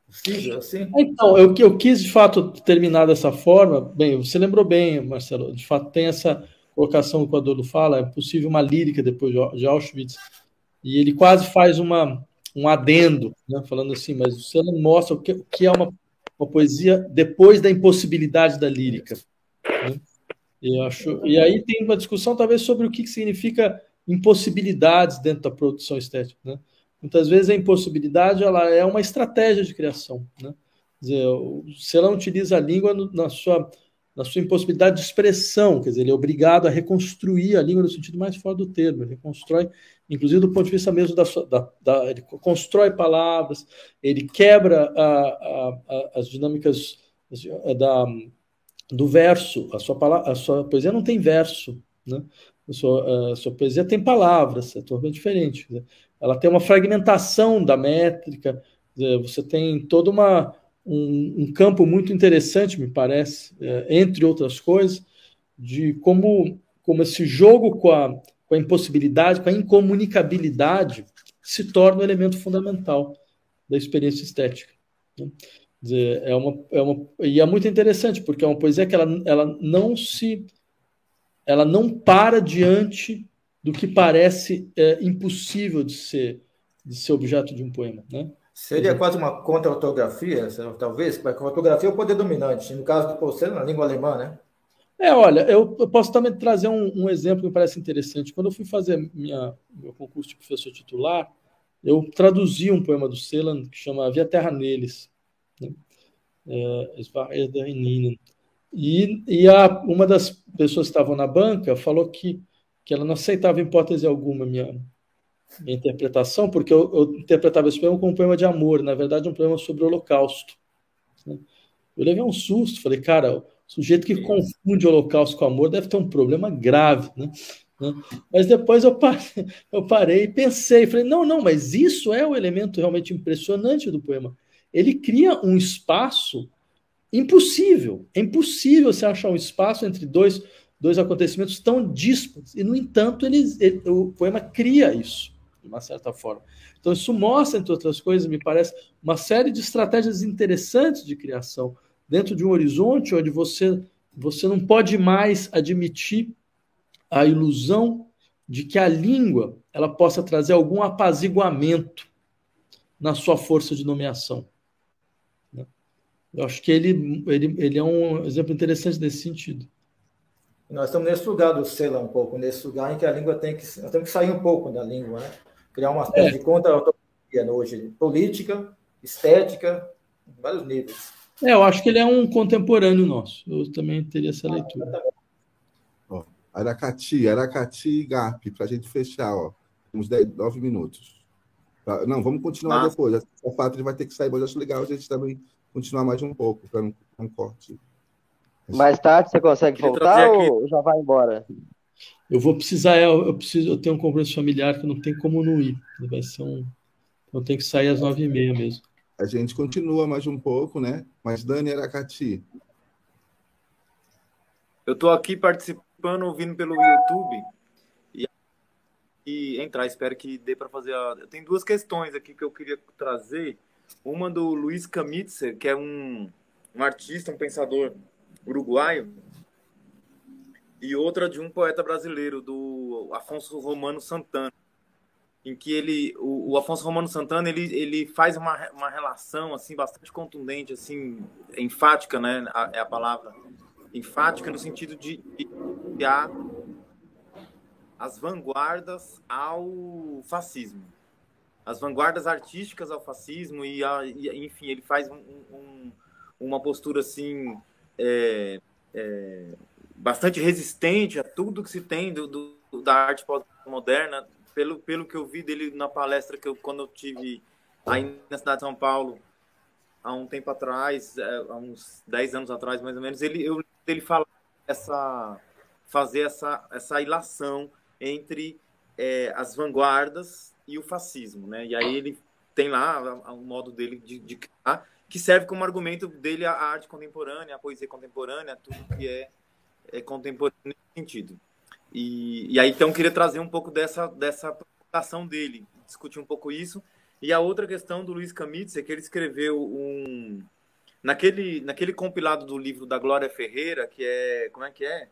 possível, assim? Então, eu, eu quis de fato terminar dessa forma. Bem, você lembrou bem, Marcelo, de fato tem essa colocação que o Adorno fala, é possível uma lírica depois de Auschwitz, e ele quase faz uma, um adendo, né, falando assim, mas você não mostra o que, o que é uma, uma poesia depois da impossibilidade da lírica. Né? Eu acho, e aí tem uma discussão talvez sobre o que significa impossibilidades dentro da produção estética, né? Muitas vezes a impossibilidade ela é uma estratégia de criação. Né? Dizer, se ela utiliza a língua na sua, na sua impossibilidade de expressão, quer dizer, ele é obrigado a reconstruir a língua no sentido mais forte do termo, ele reconstrói, inclusive do ponto de vista mesmo da, da, da ele constrói palavras, ele quebra a, a, a, as dinâmicas da, do verso, a sua, palavra, a sua poesia não tem verso, né? a, sua, a sua poesia tem palavras, é totalmente diferente ela tem uma fragmentação da métrica, você tem todo uma, um, um campo muito interessante, me parece, é, entre outras coisas, de como, como esse jogo com a, com a impossibilidade, com a incomunicabilidade, se torna um elemento fundamental da experiência estética. Né? É uma, é uma, e é muito interessante, porque é uma poesia que ela, ela não se. Ela não para diante do que parece é, impossível de ser, de ser objeto de um poema. Né? Seria quase uma contra-ortografia, talvez, porque a ortografia é o poder dominante. No caso do Poussin, na língua alemã, né? É, olha, eu, eu posso também trazer um, um, exemplo que me parece interessante. Quando eu fui fazer minha, meu concurso de professor titular, eu traduzi um poema do Celan que chama Havia Terra Neles. Né? É, e, e a, uma das pessoas que estavam na banca falou que que ela não aceitava, hipótese alguma, minha, minha interpretação, porque eu, eu, interpretava esse poema como um poema de amor, na verdade, um poema sobre o Holocausto. Né? Eu levei um susto, falei, cara, o sujeito que confunde o Holocausto com amor deve ter um problema grave, né? né? Mas depois eu parei, (laughs) eu parei e pensei, falei, não, não, mas isso é o elemento realmente impressionante do poema. Ele cria um espaço impossível. É impossível você achar um espaço entre dois dois acontecimentos tão díspares. E, no entanto, ele, ele, o poema cria isso, de uma certa forma. Então, isso mostra, entre outras coisas, me parece, uma série de estratégias interessantes de criação, dentro de um horizonte onde você, você não pode mais admitir a ilusão de que a língua ela possa trazer algum apaziguamento na sua força de nomeação. Né? Eu acho que ele, ele, ele é um exemplo interessante nesse sentido. Nós estamos nesse lugar do Sela um pouco, nesse lugar em que a língua tem que. Nós temos que sair um pouco da língua, né? Criar uma espécie é. de contra-autonomia hoje, política, estética, em vários níveis. É, eu acho que ele é um contemporâneo nosso. Eu também teria essa leitura. Ó, Aracati, Aracati e GAP, para a gente fechar, ó. Uns 10, 9 minutos. Não, vamos continuar ah. depois. O fato de vai ter que sair, mas acho legal a gente também continuar mais um pouco, para não, não corte. Mais tarde você consegue voltar ou já vai embora? Eu vou precisar, eu, eu, preciso, eu tenho um compromisso familiar que não tem como não ir. Vai ser um. Eu tenho que sair às nove e meia mesmo. A gente continua mais um pouco, né? Mas Dani Aracati. Eu estou aqui participando, ouvindo pelo YouTube e, e entrar. Espero que dê para fazer. A... Eu tenho duas questões aqui que eu queria trazer. Uma do Luiz Kamitzer, que é um, um artista, um pensador uruguaio, e outra de um poeta brasileiro, do Afonso Romano Santana, em que ele, o, o Afonso Romano Santana, ele, ele faz uma, uma relação assim bastante contundente, assim enfática, né, a, é a palavra, enfática no sentido de, de a, as vanguardas ao fascismo, as vanguardas artísticas ao fascismo e, a, e enfim, ele faz um, um, uma postura assim é, é, bastante resistente a tudo que se tem do, do da arte pós-moderna, pelo, pelo que eu vi dele na palestra que eu, quando eu tive aí na cidade de São Paulo, há um tempo atrás, é, há uns 10 anos atrás, mais ou menos, ele, eu, ele fala essa, fazer essa, essa ilação entre é, as vanguardas e o fascismo, né? E aí ele tem lá o modo dele de, de criar, que serve como argumento dele a arte contemporânea, a poesia contemporânea, tudo que é é, contemporâneo nesse sentido. E, e aí, então, queria trazer um pouco dessa, dessa preocupação dele, discutir um pouco isso. E a outra questão do Luiz Camitz é que ele escreveu um. Naquele, naquele compilado do livro da Glória Ferreira, que é. Como é que é?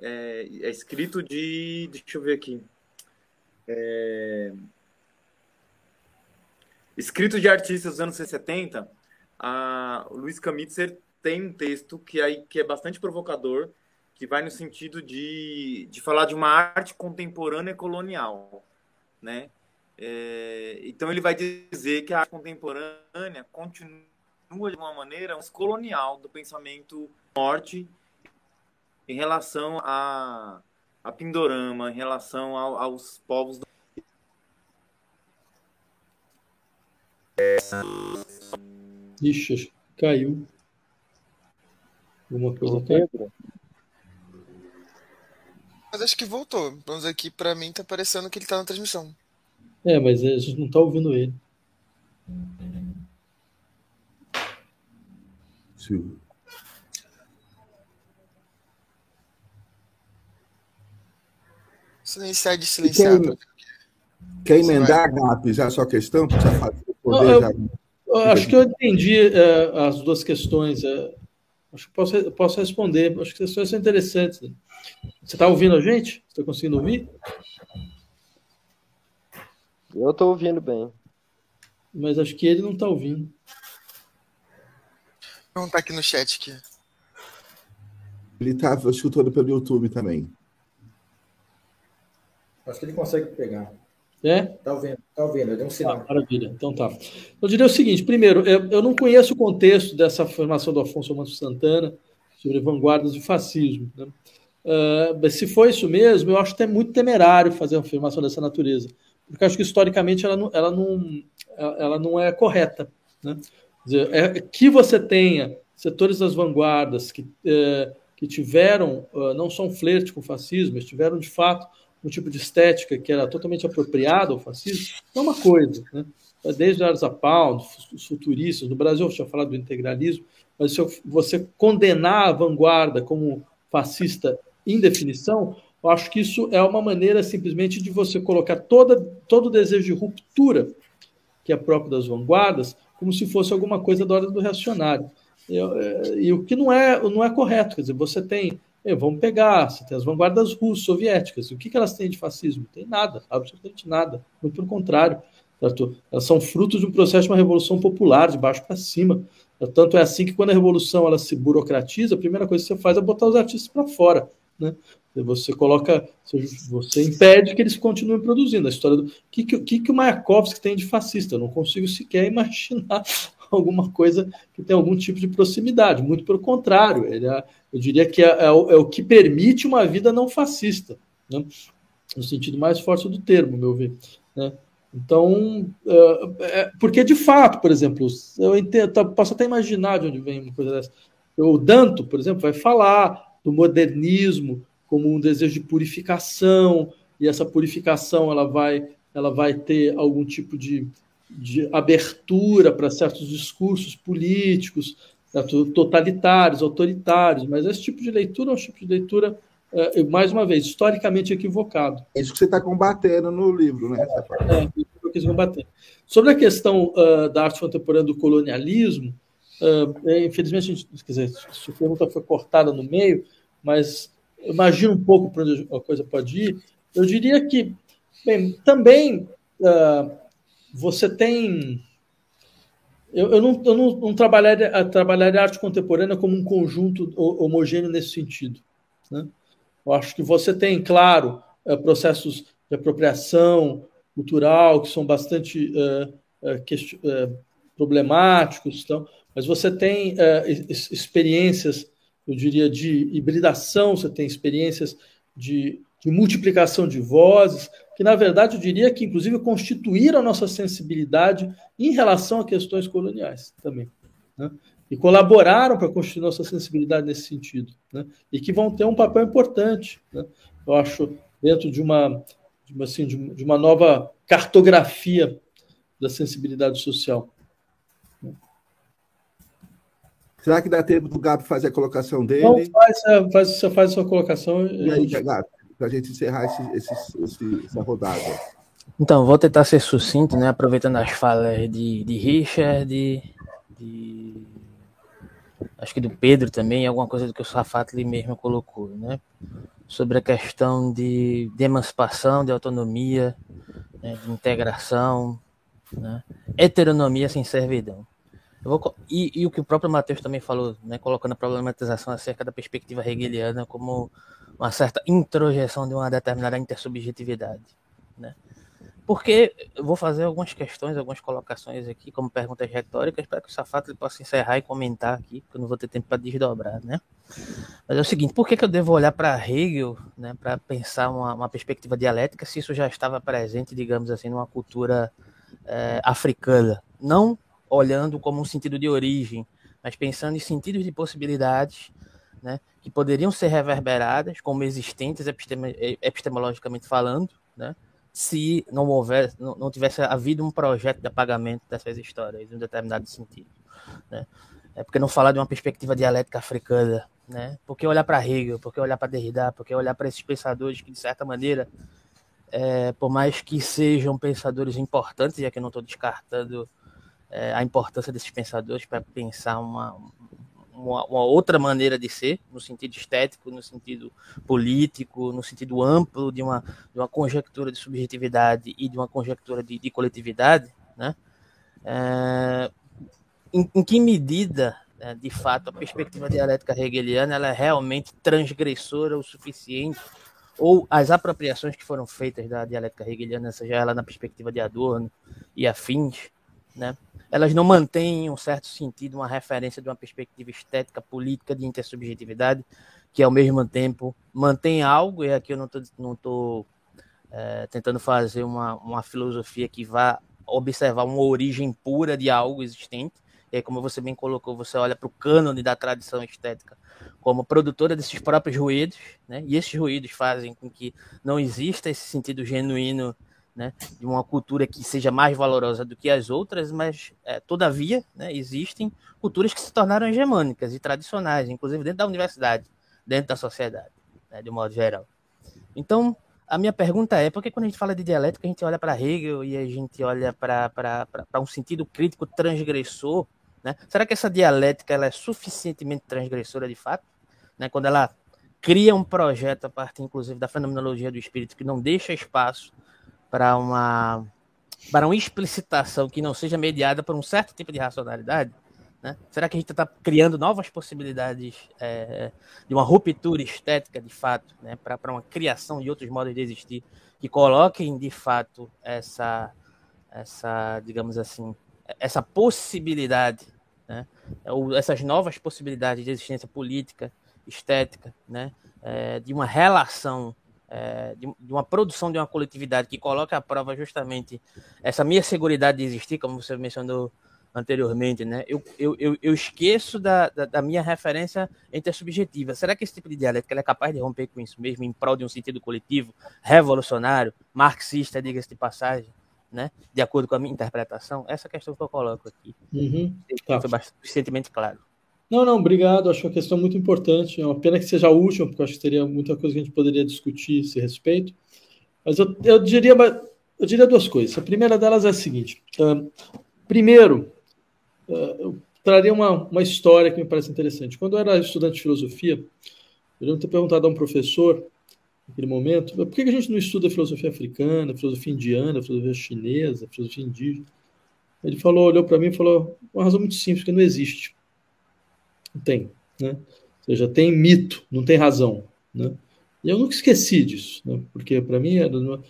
É, é escrito de. Deixa eu ver aqui. É, escrito de artistas dos anos 70, a, o Luiz Camitzer tem um texto que, aí, que é bastante provocador, que vai no sentido de, de falar de uma arte contemporânea colonial, né? É, então ele vai dizer que a arte contemporânea continua de uma maneira colonial do pensamento norte em relação a, a Pindorama, em relação ao, aos povos do... Ixi, caiu. Alguma coisa Pedro? Mas acho que voltou. Vamos aqui, para mim, tá parecendo que ele tá na transmissão. É, mas a gente não tá ouvindo ele. Sim. Silenciar de silenciar. Quer, quer emendar, Gap, já a sua questão? Para fazer poder eu, já... eu acho que eu entendi uh, as duas questões. Uh, acho que posso, posso responder. Acho que as questões são interessantes. Né? Você está ouvindo a gente? Está conseguindo ouvir? Eu estou ouvindo bem. Mas acho que ele não está ouvindo. Vamos estar aqui no chat aqui. Ele está escutando pelo YouTube também. Acho que ele consegue pegar. É? Tá ouvindo, tá ouvindo, eu dei um sinal. Ah, maravilha, então tá. Eu diria o seguinte: primeiro, eu, eu não conheço o contexto dessa formação do Afonso Manso Santana sobre vanguardas do fascismo. Né? Uh, se for isso mesmo, eu acho até muito temerário fazer uma afirmação dessa natureza, porque acho que historicamente ela não, ela não, ela não é correta. Né? Dizer, é que você tenha setores das vanguardas que, uh, que tiveram, uh, não só um flerte com o fascismo, mas tiveram de fato um tipo de estética que era totalmente apropriada ao fascismo, é uma coisa. Né? Desde Arza Pound, os futuristas, no Brasil eu tinha falado do integralismo, mas se você condenar a vanguarda como fascista em definição, eu acho que isso é uma maneira simplesmente de você colocar toda, todo o desejo de ruptura, que é próprio das vanguardas, como se fosse alguma coisa da ordem do reacionário. E, é, e o que não é, não é correto. Quer dizer, você tem. Vamos pegar, você tem as vanguardas russas, soviéticas. O que, que elas têm de fascismo? Tem nada, absolutamente nada. Muito pelo contrário. Certo? Elas são frutos de um processo de uma revolução popular, de baixo para cima. Tanto é assim que quando a revolução ela se burocratiza, a primeira coisa que você faz é botar os artistas para fora. Né? Você coloca, você impede que eles continuem produzindo. A história do que, que, que o Mayakovsky tem de fascista? Eu não consigo sequer imaginar (laughs) alguma coisa que tem algum tipo de proximidade. Muito pelo contrário, ele é, eu diria que é, é, o, é, o, que permite uma vida não fascista, né? no sentido mais forte do termo, meu ver. Né? Então, é, porque de fato, por exemplo, eu entendo, tá, posso até imaginar de onde vem uma coisa dessa. O Danto, por exemplo, vai falar do modernismo como um desejo de purificação, e essa purificação ela vai, ela vai ter algum tipo de, de abertura para certos discursos políticos, totalitários, autoritários, mas esse tipo de leitura é um tipo de leitura, é, mais uma vez, historicamente equivocado. É isso que você está combatendo no livro, né? É, é isso que eu quis combater. Sobre a questão uh, da arte contemporânea do colonialismo, uh, infelizmente, a gente, quer dizer, a pergunta foi cortada no meio, mas imagina um pouco para onde a coisa pode ir. Eu diria que, bem, também uh, você tem eu, eu, não, eu não, não trabalharia, trabalharia a arte contemporânea como um conjunto homogêneo nesse sentido. Né? Eu acho que você tem, claro, eh, processos de apropriação cultural que são bastante uh, uh, problemáticos, então, mas você tem experiências, eu diria, de hibridação, você tem experiências de, de multiplicação de vozes, que, na verdade, eu diria que, inclusive, constituíram a nossa sensibilidade em relação a questões coloniais também. Né? E colaboraram para constituir nossa sensibilidade nesse sentido. Né? E que vão ter um papel importante, né? eu acho, dentro de uma, de uma, assim, de uma nova cartografia da sensibilidade social. Será que dá tempo do Gabi fazer a colocação dele? Não, faz, faz, você faz a sua colocação. E aí, Gabi? Para a gente encerrar esse, esse, esse, essa rodada. Então, vou tentar ser sucinto, né? Aproveitando as falas de, de Richard, de, de, acho que do Pedro também, alguma coisa do que o Safatli mesmo colocou, né? Sobre a questão de, de emancipação, de autonomia, né? de integração, né? heteronomia sem servidão. Vou, e, e, o que o próprio Matheus também falou, né? Colocando a problematização acerca da perspectiva hegeliana como uma certa introjeção de uma determinada intersubjetividade, né? Porque vou fazer algumas questões, algumas colocações aqui, como perguntas retóricas, para que o Safato possa encerrar e comentar aqui, porque eu não vou ter tempo para desdobrar, né? Mas é o seguinte, por que, que eu devo olhar para Hegel, né, para pensar uma, uma, perspectiva dialética, se isso já estava presente, digamos assim, numa cultura é, africana? Não olhando como um sentido de origem, mas pensando em sentidos de possibilidades né, que poderiam ser reverberadas como existentes epistemologicamente falando, né, se não houver, não, não, tivesse havido um projeto de apagamento dessas histórias em um determinado sentido, né? É porque não falar de uma perspectiva dialética africana, né? Porque olhar para Hegel, porque olhar para Derrida, porque olhar para esses pensadores que de certa maneira, é, por mais que sejam pensadores importantes, já que eu não estou descartando é, a importância desses pensadores para pensar uma, uma, uma, outra maneira de ser, no sentido estético, no sentido político, no sentido amplo de uma, de uma conjectura de subjetividade e de uma conjectura de, de coletividade, né? É, em, em, que medida, né, de fato, a perspectiva dialética hegeliana ela é realmente transgressora o suficiente ou as apropriações que foram feitas da dialética hegeliana, seja ela na perspectiva de Adorno e afins, né? elas não mantêm, um certo sentido, uma referência de uma perspectiva estética, política, de intersubjetividade, que ao mesmo tempo mantém algo, e aqui eu não estou não tô, é, tentando fazer uma, uma filosofia que vá observar uma origem pura de algo existente, e aí, como você bem colocou, você olha para o cânone da tradição estética como produtora desses próprios ruídos, né? e esses ruídos fazem com que não exista esse sentido genuíno né, de uma cultura que seja mais valorosa do que as outras, mas é, todavia né, existem culturas que se tornaram hegemônicas e tradicionais, inclusive dentro da universidade, dentro da sociedade, né, de um modo geral. Então, a minha pergunta é, por que quando a gente fala de dialética, a gente olha para Hegel e a gente olha para um sentido crítico transgressor, né? Será que essa dialética ela é suficientemente transgressora de fato? Né? Quando ela cria um projeto a partir, inclusive, da fenomenologia do espírito, que não deixa espaço para uma para uma explicitação que não seja mediada por um certo tipo de racionalidade, né? será que a gente está criando novas possibilidades é, de uma ruptura estética, de fato, né? para uma criação de outros modos de existir que coloquem, de fato, essa, essa digamos assim, essa possibilidade, né? essas novas possibilidades de existência política, estética, né? É, de uma relação é, de, de, uma produção de uma coletividade que coloca à prova justamente essa minha segurança de existir, como você mencionou anteriormente, né? Eu, eu, eu, eu esqueço da, da, da, minha referência intersubjetiva. Será que esse tipo de dialética é capaz de romper com isso mesmo, em prol de um sentido coletivo, revolucionário, marxista, diga-se de passagem, né? De acordo com a minha interpretação? Essa questão que eu coloco aqui. Uhum. Tá. Foi bastante claro. Não, não, obrigado. Acho uma questão muito importante. É uma pena que seja a última, porque acho que teria muita coisa que a gente poderia discutir a esse respeito. Mas eu, eu diria, eu diria duas coisas. A primeira delas é a seguinte: uh, primeiro, uh, eu traria uma, uma história que me parece interessante. Quando eu era estudante de filosofia, eu lembro ter perguntado a um professor, naquele momento, por que a gente não estuda filosofia africana, filosofia indiana, filosofia chinesa, filosofia indígena? Ele falou, olhou para mim e falou: uma razão muito simples, que não existe. Não tem. Né? Ou seja, tem mito, não tem razão. Né? E eu nunca esqueci disso, né? porque para mim era uma,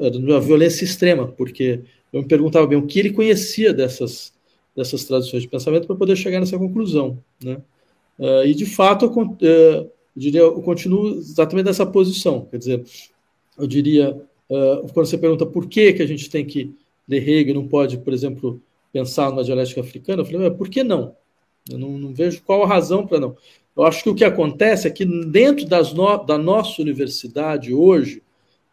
era uma violência extrema, porque eu me perguntava bem o que ele conhecia dessas, dessas tradições de pensamento para poder chegar nessa conclusão. Né? Uh, e, de fato, eu, uh, diria, eu continuo exatamente nessa posição. Quer dizer, eu diria, uh, quando você pergunta por que, que a gente tem que ler Hegel não pode, por exemplo, pensar numa dialética africana, eu falei, por que não? Eu não, não vejo qual a razão para não. Eu acho que o que acontece é que dentro no, da nossa universidade hoje,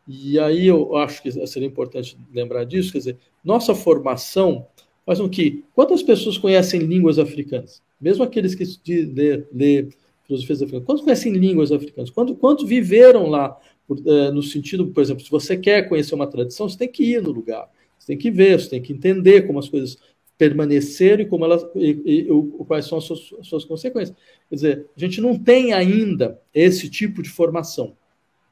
e aí eu acho que seria importante lembrar disso, quer dizer, nossa formação faz com que quantas pessoas conhecem línguas africanas? Mesmo aqueles que lê, filosofias africanas, quantos conhecem línguas africanas? Quantos, quantos viveram lá? Por, é, no sentido, por exemplo, se você quer conhecer uma tradição, você tem que ir no lugar, você tem que ver, você tem que entender como as coisas permaneceram e como elas e, e, e, quais são as suas, as suas, consequências. Quer dizer, a gente não tem ainda esse tipo de formação.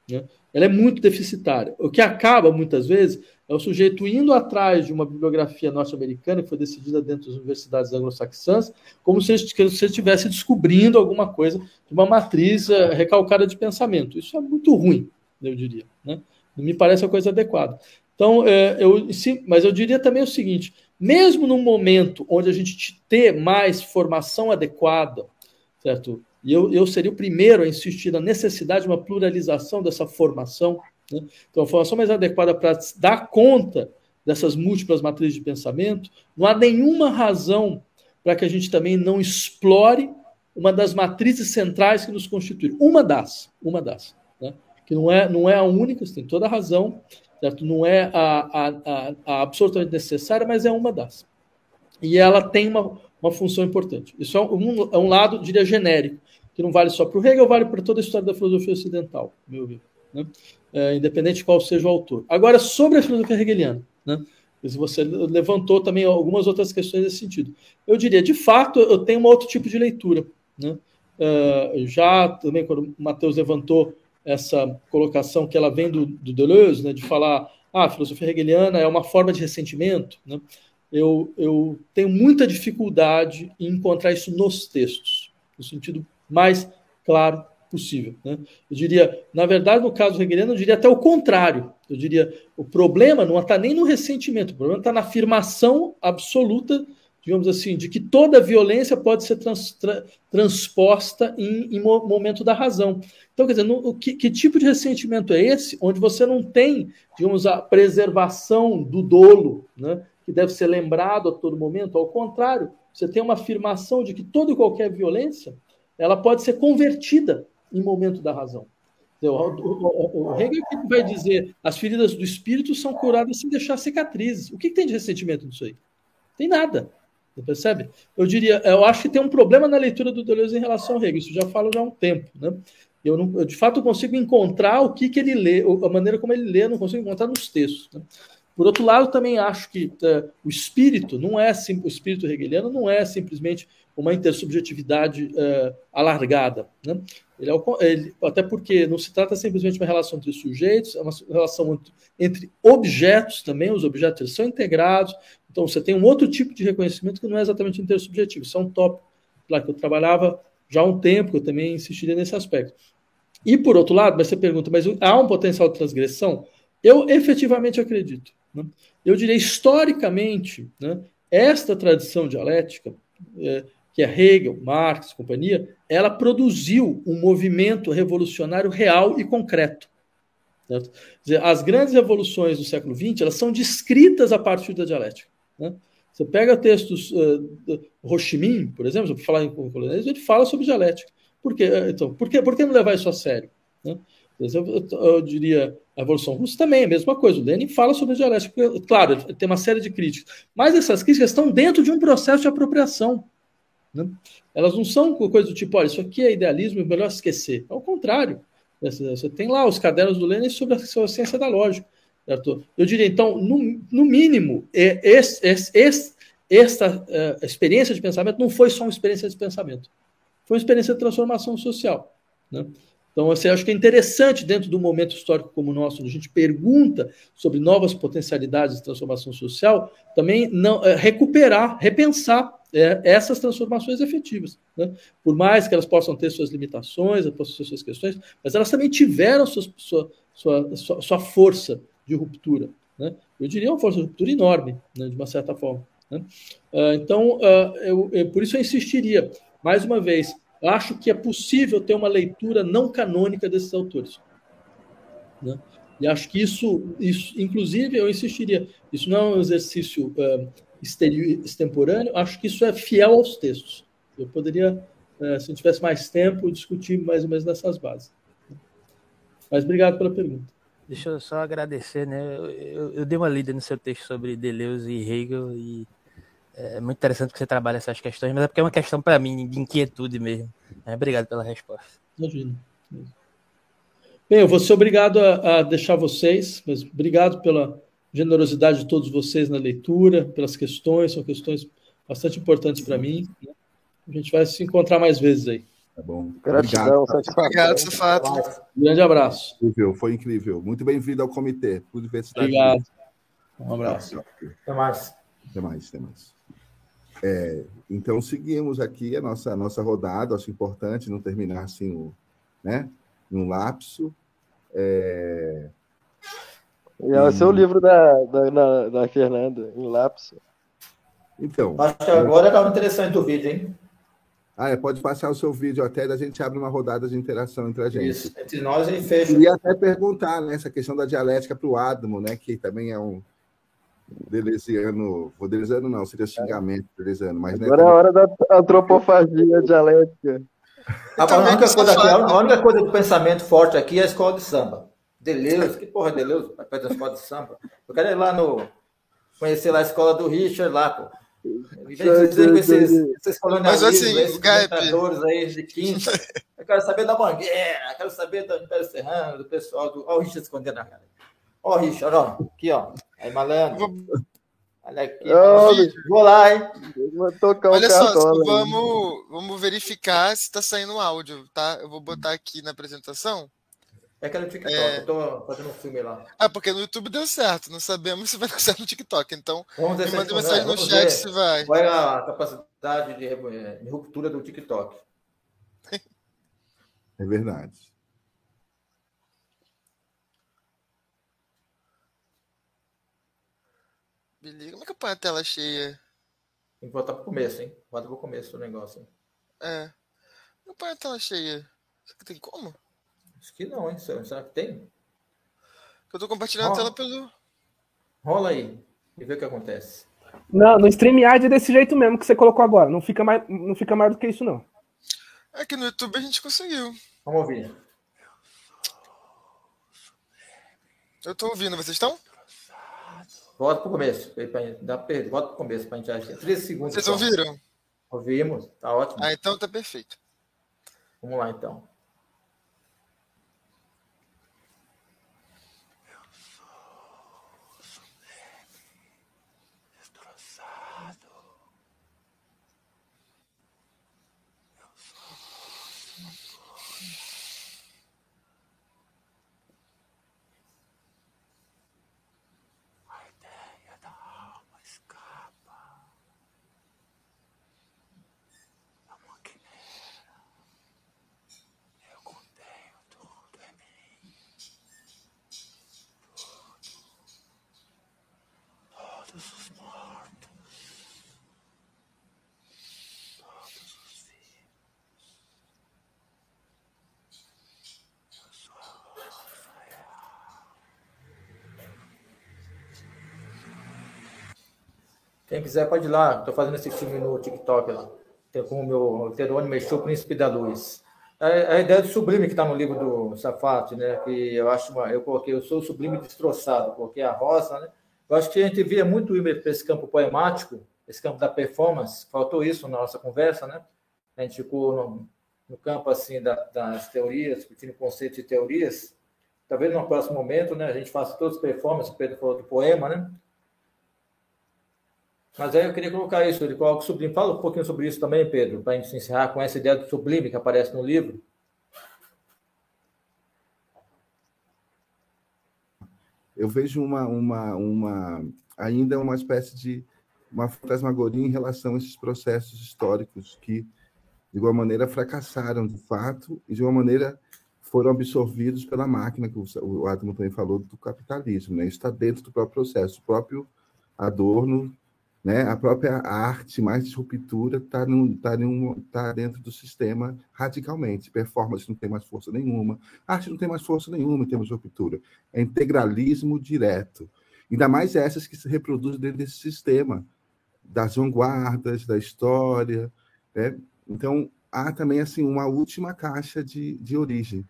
Né? Ela é muito deficitária. O que acaba, muitas vezes, é o sujeito indo atrás de uma bibliografia norte-americana que foi decidida dentro das universidades anglo-saxãs, como se ele estivesse descobrindo alguma coisa de uma matriz uh, recalcada de pensamento. Isso é muito ruim, eu diria. Né? Não me parece a coisa adequada. Então, é, eu, sim, mas eu diria também o seguinte: mesmo num momento onde a gente ter mais formação adequada, certo? E eu, eu seria o primeiro a insistir na necessidade de uma pluralização dessa formação, né? então a formação mais adequada para dar conta dessas múltiplas matrizes de pensamento, não há nenhuma razão para que a gente também não explore uma das matrizes centrais que nos constituem. Uma das, uma das, né? que não é, não é a única, você tem toda a razão, certo? Não é a, a, a, absolutamente necessária, mas é uma das. E ela tem uma, uma função importante. Isso é um, é um lado, diria, genérico, que não vale só para o Hegel, vale para toda a história da filosofia ocidental, meu ver, né? é, independente de qual seja o autor. Agora, sobre a filosofia hegeliana, né? você levantou também algumas outras questões nesse sentido. Eu diria, de fato, eu tenho um outro tipo de leitura. Né? Uh, já também, quando o Matheus levantou essa colocação que ela vem do, do Deleuze, né, de falar ah, a filosofia hegeliana é uma forma de ressentimento, né? eu, eu tenho muita dificuldade em encontrar isso nos textos, no sentido mais claro possível. Né? Eu diria, na verdade, no caso hegeliano, eu diria até o contrário. Eu diria, o problema não está nem no ressentimento, o problema está na afirmação absoluta digamos assim, de que toda violência pode ser trans, tra, transposta em, em, momento da razão. Então, quer dizer, no, que, que, tipo de ressentimento é esse, onde você não tem, digamos, a preservação do dolo, né, que deve ser lembrado a todo momento? Ao contrário, você tem uma afirmação de que toda e qualquer violência ela pode ser convertida em momento da razão. O, o, Hegel vai dizer as feridas do espírito são curadas sem deixar cicatrizes. O que, que tem de ressentimento nisso aí? Tem nada. Você percebe? Eu diria, eu acho que tem um problema na leitura do Deleuze em relação ao Hegel, isso já falo já há um tempo, né? Eu, não, eu de fato consigo encontrar o que, que ele lê, a maneira como ele lê, eu não consigo encontrar nos textos. Né? Por outro lado, também acho que uh, o espírito não é o espírito hegeliano não é simplesmente uma intersubjetividade uh, alargada. Né? Ele é ele, até porque não se trata simplesmente de uma relação entre sujeitos, é uma relação entre, entre objetos também, os objetos são integrados, então você tem um outro tipo de reconhecimento que não é exatamente intersubjetivo, isso é um tópico lá que eu trabalhava já há um tempo, que eu também insistiria nesse aspecto. E por outro lado, mas você pergunta, mas há um potencial de transgressão? Eu efetivamente acredito. Né? Eu diria, historicamente, né, esta tradição dialética, é, que é Hegel, Marx, companhia, ela produziu um movimento revolucionário real e concreto. Certo? As grandes revoluções do século XX elas são descritas a partir da dialética. Né? Você pega textos uh, Ho Chi Minh, por exemplo, para falar em colonialismo, ele fala sobre dialética. Por quê? Então, por, que, por que não levar isso a sério? Né? Eu, eu, eu, diria a Revolução Russa também é a mesma coisa. O Lenin fala sobre dialética. Claro, tem uma série de críticas, mas essas críticas estão dentro de um processo de apropriação. Né? Elas não são coisa do tipo, olha, isso aqui é idealismo, é melhor esquecer. Ao contrário, você tem lá os cadernos do Lenin sobre a ciência da lógica. Certo? Eu diria, então, no, no mínimo, esse, esta uh, experiência de pensamento não foi só uma experiência de pensamento, foi uma experiência de transformação social. Né? Então, assim, acho que é interessante, dentro do momento histórico como o nosso, onde a gente pergunta sobre novas potencialidades de transformação social, também não é, recuperar, repensar é, essas transformações efetivas. Né? Por mais que elas possam ter suas limitações, possam ter suas questões, mas elas também tiveram sua, sua, sua, sua força de ruptura. Né? Eu diria uma força de ruptura enorme, né, de uma certa forma. Né? Uh, então, uh, eu, eu, por isso eu insistiria, mais uma vez, acho que é possível ter uma leitura não canônica desses autores. Né? E acho que isso, isso, inclusive, eu insistiria, isso não é um exercício uh, extemporâneo, acho que isso é fiel aos textos. Eu poderia, uh, se eu tivesse mais tempo, discutir mais ou menos nessas bases. Mas obrigado pela pergunta. Deixa eu só agradecer, né? Eu, eu, eu dei uma lida no seu texto sobre Deleuze e Hegel e é muito interessante que você trabalha essas questões, mas é porque é uma questão para mim de inquietude mesmo. É, obrigado pela resposta. Imagina. Bem, eu vou ser obrigado a, a, deixar vocês, mas obrigado pela generosidade de todos vocês na leitura, pelas questões, são questões bastante importantes para mim. Né? A gente vai se encontrar mais vezes aí. Tá bom. Gratidão, Obrigado, Safato. Um grande abraço. Incrível, foi incrível. Muito bem-vindo ao comitê. Obrigado. Um abraço. Até mais. Até mais, até mais. É, então, seguimos aqui a nossa, a nossa rodada. Acho importante não terminar assim, o, né, num lapso. É... E esse é o livro da, da, da, da Fernanda, em lapso. Então. Acho que agora estava interessante o vídeo, hein? Ah, é, pode passar o seu vídeo até da gente abre uma rodada de interação entre a gente. Isso, entre nós e fecha. Eu ia até perguntar né, essa questão da dialética para o Adamo, né, que também é um, Deleuziano, vou Deleuziano não, seria xingamento Deleuziano, mas Agora né, é a hora da antropofagia dialética. A, a, única coisa aqui, a única coisa do pensamento forte aqui é a escola de samba. Deleuze, que porra é Deleuze? Perto da escola de samba. Eu quero ir lá no. Conhecer lá a escola do Richard lá, pô. Esses, (laughs) esses Mas assim, esses aí de quinta. Eu quero saber da Mangueira, quero saber do Império Serrano, do pessoal do. Olha o Richard escondendo na cara. Ó, Richard, ó. Aqui, ó. Aí, malandro. Olha aqui. Oh, vou lá, hein? Vou tocar Olha só, vamos, vamos verificar se está saindo o áudio, tá? Eu vou botar aqui na apresentação. É aquele TikTok, é... eu tô fazendo um filme lá. Ah, porque no YouTube deu certo, não sabemos se vai dar certo no TikTok. Então, vamos me manda mensagem no chat ver. se vai. Qual é a capacidade de, de ruptura do TikTok? É verdade. Beleza. Como é que eu ponho a tela cheia? Tem que voltar pro começo, hein? Volta pro começo do negócio. Hein? É. Eu ponho a tela cheia. Será que tem como? Acho que não, hein? Será que tem? Eu tô compartilhando Rola. a tela pelo. Rola aí e vê o que acontece. Não, no StreamYard é desse jeito mesmo que você colocou agora. Não fica mais, não fica mais do que isso, não. É que no YouTube a gente conseguiu. Vamos ouvir. Eu tô ouvindo, vocês estão? Volta para o começo. Dá perda. Volta para o começo para a gente achar. 13 segundos. Vocês ouviram? Ouvimos. Tá ótimo. Ah, então tá perfeito. Vamos lá, então. Quiser pode ir lá. Estou fazendo esse filme no TikTok lá. Com o meu Terônimo Mexeu, Príncipe da Luz. A, a, ideia do sublime que está no livro do Safate, né? Que eu acho uma, eu coloquei, eu sou o sublime destroçado, porque a rosa, né? Eu acho que a gente via muito ir para esse campo poemático, esse campo da performance. Faltou isso na nossa conversa, né? A gente ficou no, no campo assim da, das teorias, discutindo conceitos e teorias. Talvez no próximo momento, né? A gente faça todas as performances. O Pedro falou do poema, né? Mas aí eu queria colocar isso, ele coloca o sublime. Fala um pouquinho sobre isso também, Pedro, para a gente encerrar com essa ideia do sublime que aparece no livro. Eu vejo uma, uma, uma ainda uma espécie de uma fantasmagoria em relação a esses processos históricos que, de alguma maneira, fracassaram de fato e, de uma maneira, foram absorvidos pela máquina, que o Adamo também falou, do capitalismo. Né? Isso está dentro do próprio processo. O próprio Adorno né? A própria arte mais de ruptura está tá tá dentro do sistema radicalmente. Performance não tem mais força nenhuma, arte não tem mais força nenhuma em termos de ruptura. É integralismo direto. Ainda mais essas que se reproduzem dentro desse sistema das vanguardas, da história. Né? Então, há também assim uma última caixa de, de origem,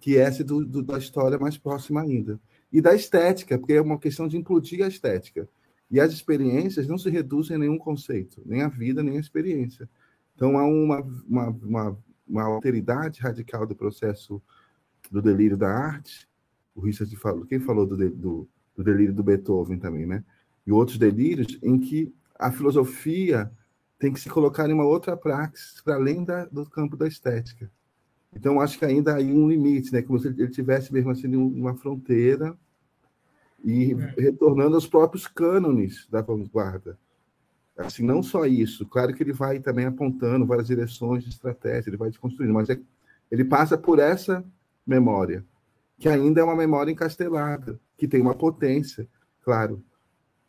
que é essa do, do, da história mais próxima ainda. E da estética, porque é uma questão de implodir a estética. E as experiências não se reduzem a nenhum conceito, nem a vida, nem a experiência. Então, há uma, uma, uma, uma alteridade radical do processo do delírio da arte. O Richard falou, quem falou do, do, do delírio do Beethoven também, né? E outros delírios em que a filosofia tem que se colocar em uma outra praxis, para além da, do campo da estética. Então, acho que ainda há um limite, né? como se ele tivesse mesmo assim uma fronteira e retornando aos próprios cânones da vanguarda. Assim, não só isso, claro que ele vai também apontando várias direções de estratégia, ele vai desconstruindo, mas é, ele passa por essa memória, que ainda é uma memória encastelada, que tem uma potência, claro,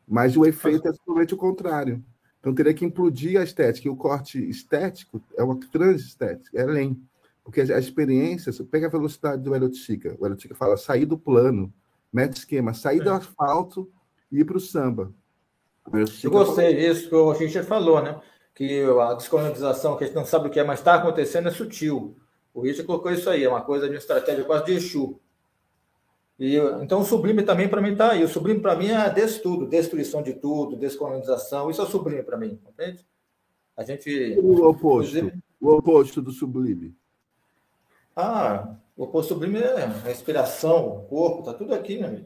mas o efeito é totalmente o contrário. Então teria que implodir a estética, e o corte estético é uma transestética, é além. Porque a experiência, pega a velocidade do Erotica, o Erotica fala sair do plano, mete esquema, sair é. do asfalto e ir para o samba. Eu gostei disso que o Richard falou, né? Que a descolonização, que a gente não sabe o que é, mas está acontecendo, é sutil. O Richard colocou isso aí, é uma coisa de uma estratégia quase de Exu. E, então, o sublime também para mim está aí. O sublime para mim é desse tudo, destruição de tudo, descolonização. Isso é o sublime para mim, entende? A gente. O oposto. Inclusive... O oposto do sublime. Ah, o oposto sublime é a inspiração, o corpo, está tudo aqui, meu amigo.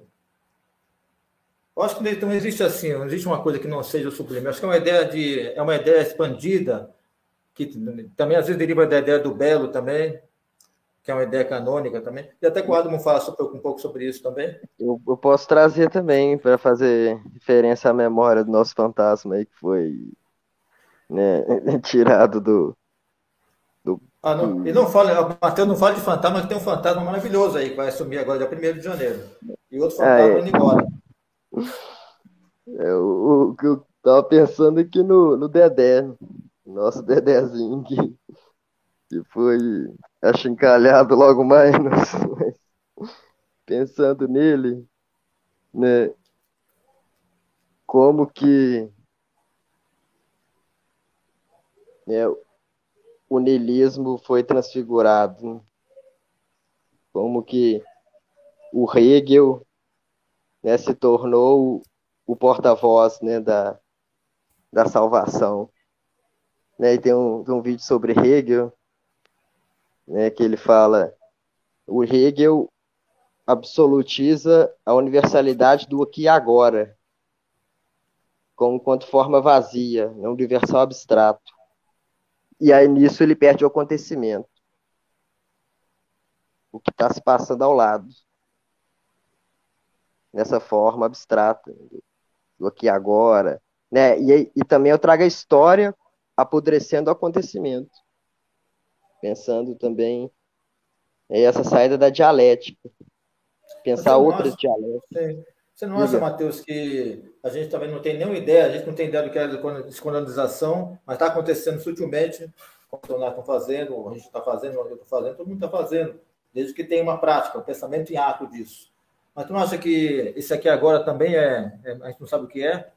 Eu acho que não existe assim, não existe uma coisa que não seja o sublime. Eu acho que é uma ideia de é uma ideia expandida que também às vezes deriva da ideia do belo também, que é uma ideia canônica também. E até que o Adamo fala sobre, um pouco sobre isso também. Eu, eu posso trazer também para fazer referência à memória do nosso fantasma aí que foi né, (laughs) tirado do, ah, não, e não fala, Matheus não fala de fantasma, que tem um fantasma maravilhoso aí, que vai assumir agora, dia 1 de janeiro. E outro fantasma ah, é. indo embora. É, o, o que eu tava pensando aqui no, no Dedé, nosso Dedézinho, que, que foi achincalhado logo mais, (laughs) pensando nele, né, como que né, o niilismo foi transfigurado. Como que o Hegel né, se tornou o porta-voz né, da, da salvação. Né, e tem um, tem um vídeo sobre Hegel, né, que ele fala: o Hegel absolutiza a universalidade do aqui e agora, como quanto forma vazia, né, um universal abstrato. E aí nisso ele perde o acontecimento. O que está se passando ao lado. Nessa forma abstrata. Do aqui agora. Né? E, e também eu trago a história apodrecendo o acontecimento. Pensando também essa saída da dialética. Pensar outras dialéticas. Você não acha, Matheus, que a gente também não tem nenhuma ideia, a gente não tem ideia do que é descolonização, mas está acontecendo sutilmente, como os estão fazendo, a gente está fazendo, eu estou fazendo, todo mundo está fazendo, desde que tem uma prática, um pensamento em ato disso. Mas tu não acha que isso aqui agora também é, é, a gente não sabe o que é?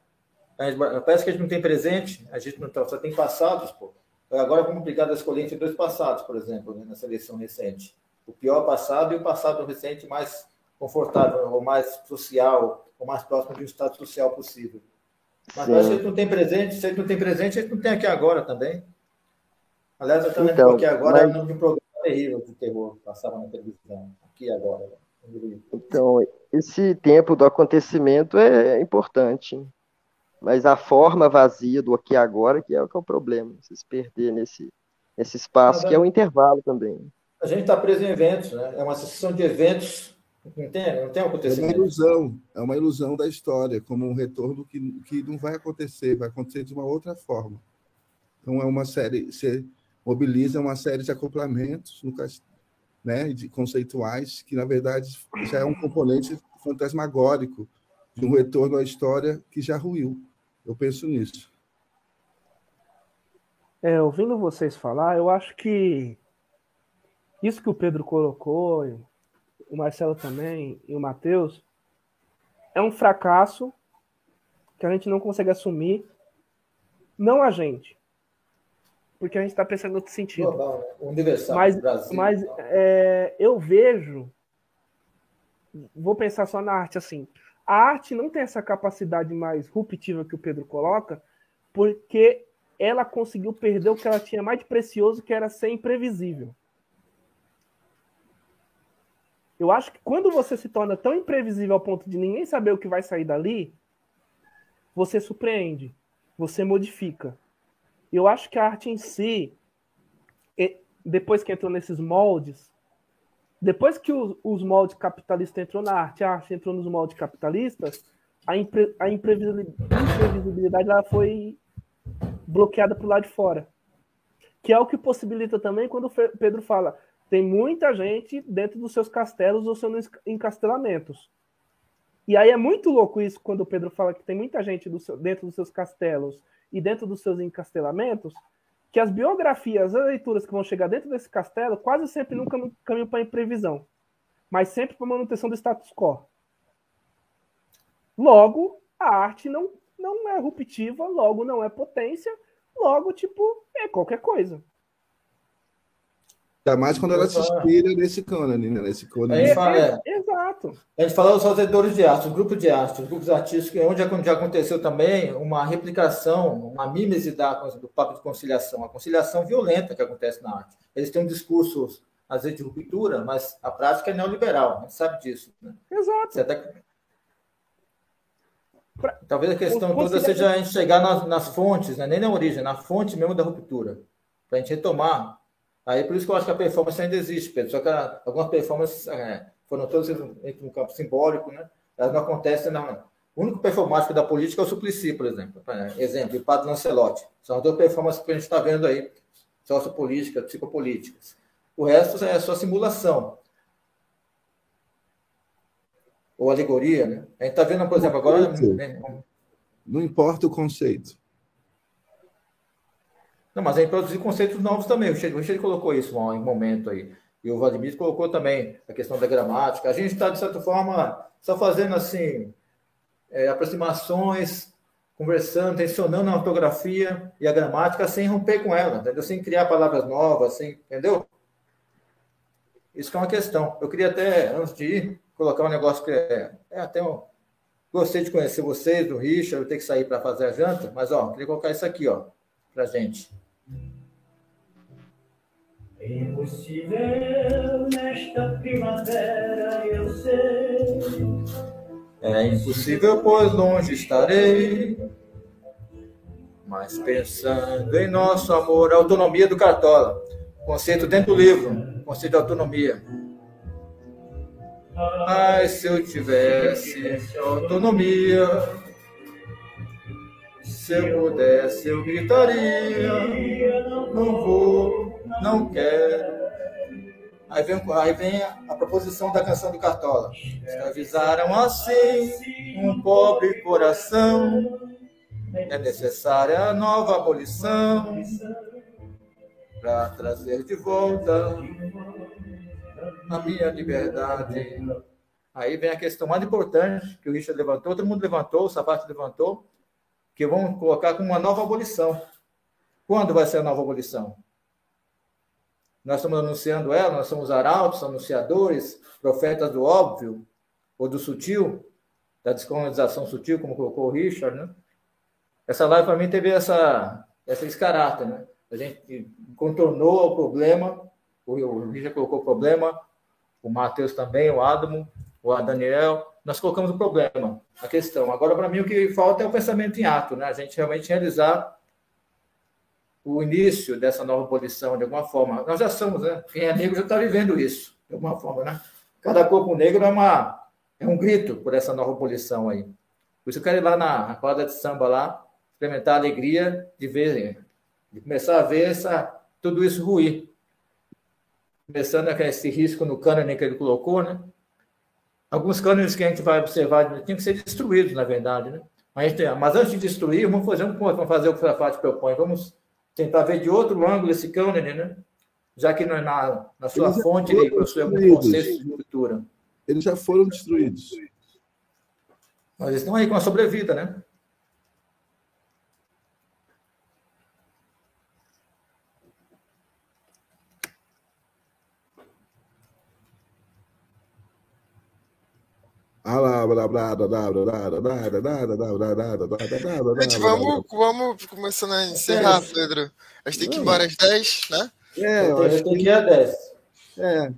parece que a gente não tem presente, a gente não tá, só tem passados, pô. Agora vamos obrigado a escolher entre dois passados, por exemplo, né, nessa eleição recente. O pior passado e o passado recente mais confortável, ou mais social, ou mais próximo de um estado social possível. Mas se a gente não tem presente, se a gente não tem presente, a gente não tem aqui agora também. Aliás, eu vendo então, aqui agora mas... é um programa terrível de terror, passava na televisão, aqui agora. Então, esse tempo do acontecimento é importante, mas a forma vazia do aqui agora que é o que é o problema, se perder nesse, nesse espaço, que é o intervalo também. A gente está preso em eventos, né? é uma sucessão de eventos, não tem, não tem acontecimento. É uma ilusão, é uma ilusão da história, como um retorno que, que não vai acontecer, vai acontecer de uma outra forma. Então, é uma série, você mobiliza uma série de acoplamentos, no, né, de conceituais, que na verdade já é um componente fantasmagórico de um retorno à história que já ruiu. Eu penso nisso. É, ouvindo vocês falar, eu acho que isso que o Pedro colocou, o Marcelo também e o Matheus, é um fracasso que a gente não consegue assumir, não a gente, porque a gente está pensando em outro sentido. Global, né? Universal. Mas, Brasil, mas é, eu vejo, vou pensar só na arte assim. A arte não tem essa capacidade mais ruptiva que o Pedro coloca, porque ela conseguiu perder o que ela tinha mais de precioso, que era ser imprevisível. Eu acho que quando você se torna tão imprevisível ao ponto de ninguém saber o que vai sair dali, você surpreende, você modifica. Eu acho que a arte em si, depois que entrou nesses moldes, depois que os, moldes capitalistas entrou na arte, a arte entrou nos moldes capitalistas, a, impre, a imprevisibilidade ela foi bloqueada para o lado de fora. Que é o que possibilita também quando o Pedro fala, tem muita gente dentro dos seus castelos ou seus encastelamentos. E aí é muito louco isso quando o Pedro fala que tem muita gente do seu, dentro dos seus castelos e dentro dos seus encastelamentos, que as biografias, as leituras que vão chegar dentro desse castelo, quase sempre nunca caminham para imprevisão, mas sempre para manutenção do status quo. Logo, a arte não, não é ruptiva, logo não é potência, logo, tipo, é qualquer coisa. Ainda mais quando ela se inspira nesse cânone, né? Nesse cânone. É, é, exato. A gente fala dos fazedores de arte, os grupos de arte, os grupos artísticos, onde já aconteceu também uma replicação, uma mímese da, do papo de conciliação, a conciliação violenta que acontece na arte. Eles têm um discurso, às vezes, de ruptura, mas a prática é neoliberal, a gente sabe disso. Né? Exato. Até... Talvez a questão toda seja a gente chegar nas, nas fontes, né? nem na origem, na fonte mesmo da ruptura, para a gente retomar Aí por isso que eu acho que a performance ainda existe, Pedro. Só que algumas performances é, foram todas entre um campo simbólico, né? Elas não acontecem na. O único performático da política é o Suplicy, por exemplo. Exemplo, o Padre Lancelotti. São as duas performances que a gente está vendo aí, sociopolíticas, psicopolíticas. O resto é só simulação. Ou alegoria, né? A gente está vendo, por exemplo, agora. Né? Não importa o conceito. Não, mas aí produzir conceitos novos também. O Richard colocou isso em um momento aí. E o Vladimir colocou também a questão da gramática. A gente está, de certa forma, só fazendo assim é, aproximações, conversando, tensionando a ortografia e a gramática sem romper com ela, entendeu? sem criar palavras novas, sem, entendeu? Isso que é uma questão. Eu queria até, antes de ir, colocar um negócio que é, é até um, Gostei de conhecer vocês, do Richard, eu tenho que sair para fazer a janta, mas ó, queria colocar isso aqui, ó, para gente. Impossível nesta primavera, eu sei. É impossível, pois longe estarei. Mas pensando em nosso amor, a autonomia do Cartola. Conceito dentro do livro, conceito de autonomia. Ai, se eu tivesse autonomia, se eu pudesse, eu gritaria: não vou, não quero. Aí vem, aí vem a, proposição da canção do Cartola. Escravizaram assim um pobre coração. É necessária a nova abolição para trazer de volta a minha liberdade. Aí vem a questão mais importante que o Richard levantou, todo mundo levantou, o Sabato levantou, que vão colocar como uma nova abolição. Quando vai ser a nova abolição? Nós estamos anunciando ela, nós somos arautos, anunciadores, profetas do óbvio ou do sutil, da descolonização sutil, como colocou o Richard, né? Essa live, para mim, teve essa, essa esse caráter, né? A gente contornou o problema, o Richard colocou o problema, o Matheus também, o Adamo, o Daniel, nós colocamos o problema, a questão. Agora, para mim, o que falta é o pensamento em ato, né? A gente realmente realizar o início dessa nova posição, de alguma forma. Nós já somos, né? Quem é negro já está vivendo isso, de alguma forma, né? Cada corpo negro é, uma, é um grito por essa nova posição aí. Por isso eu quero ir lá na quadra de samba lá, experimentar a alegria de ver, de começar a ver essa, tudo isso ruir. Começando com esse risco no cânone que ele colocou, né? Alguns cânones que a gente vai observar tinham que ser destruídos, na verdade, né? Mas, mas antes de destruir, vamos fazer, vamos fazer o que o Safate propõe. Vamos tentar ver de outro ângulo esse cânone, né? Já que na, na sua Eles fonte ele possui algum conceito de cultura. Eles já foram destruídos. Mas eles estão aí com a sobrevida, né? Gente, vamos, vamos começando a encerrar, Pedro. A gente tem que ir embora às 10, né? É, eu acho que é 10. É.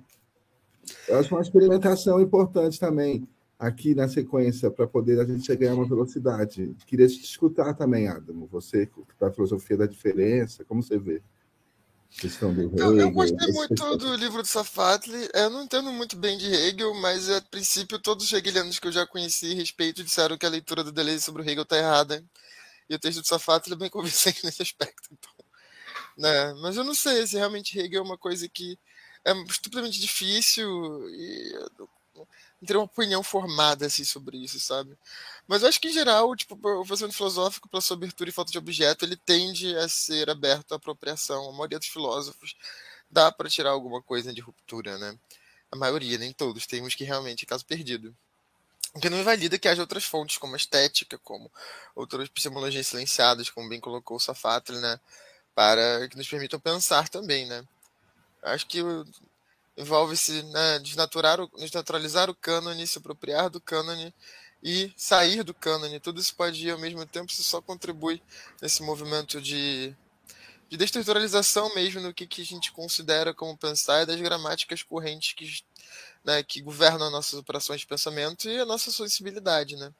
Eu acho uma experimentação importante também aqui na sequência para poder a gente ganhar uma velocidade. Queria te escutar também, Adamo. Você da filosofia da diferença, como você vê? Questão do Hegel. Eu, eu gostei muito do livro do Safatli. Eu não entendo muito bem de Hegel, mas a princípio todos os hegelianos que eu já conheci respeito disseram que a leitura do Deleuze sobre o Hegel está errada. E o texto do Safatli é bem (laughs) convincente nesse aspecto. Então, né? Mas eu não sei se realmente Hegel é uma coisa que é estupidamente difícil e ter uma opinião formada assim, sobre isso, sabe? Mas eu acho que, em geral, tipo, o pensamento filosófico, pela sua abertura e falta de objeto, ele tende a ser aberto à apropriação. A maioria dos filósofos dá para tirar alguma coisa de ruptura, né? A maioria, nem todos. Tem uns que realmente é caso perdido. O que não invalida que haja outras fontes, como a estética, como outras epistemologias silenciadas, como bem colocou o Safatli, né? Para que nos permitam pensar também, né? Acho que envolve-se né, desnaturar o, desnaturalizar o cânone, se apropriar do cânone e sair do cânone. Tudo isso pode ir ao mesmo tempo, isso só contribui nesse movimento de, de destruturalização mesmo no que, que a gente considera como pensar e das gramáticas correntes que, né, que governam nossas operações de pensamento e a nossa sensibilidade, né?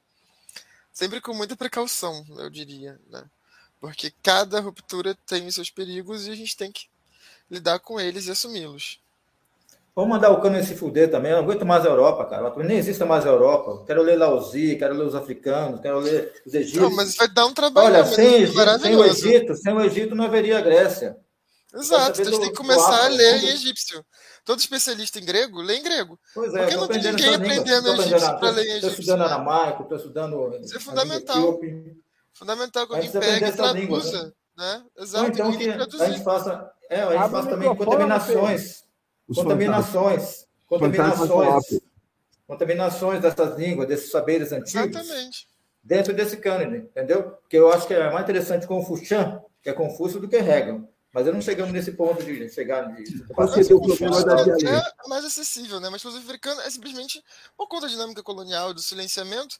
Sempre com muita precaução, eu diria, né? Porque cada ruptura tem os seus perigos e a gente tem que lidar com eles e assumi-los. Vamos mandar o cano se fuder também. Eu não aguento mais a Europa, cara. Nem existe mais a Europa. Quero ler Laozi, quero ler os africanos, quero ler os egípcios. Não, mas vai dar um trabalho. Olha, sem, Egito, sem o Egito, sem o Egito não haveria Grécia. Exato, então a gente tem que começar a ler em egípcio. Todo especialista em grego, lê em grego. Pois é, Por que não tem ninguém aprendendo egípcio para ler em egípcio? Estou estudando aramaico, estou estudando. Isso é fundamental. Fundamental que alguém pegue e traduza. Língua, né? né? Exato, então que a gente faça, é, a gente faça também contaminações contaminações, contaminações, contaminações dessas línguas, desses saberes antigos. Exatamente. Dentro desse cânone, entendeu? Porque eu acho que é mais interessante Confucian, que é Confúcio, do que Hegel. Mas eu não chegamos nesse ponto de chegar nisso. o problema da É mais acessível, né? Mas filosofia africana é simplesmente, por conta da dinâmica colonial, do silenciamento,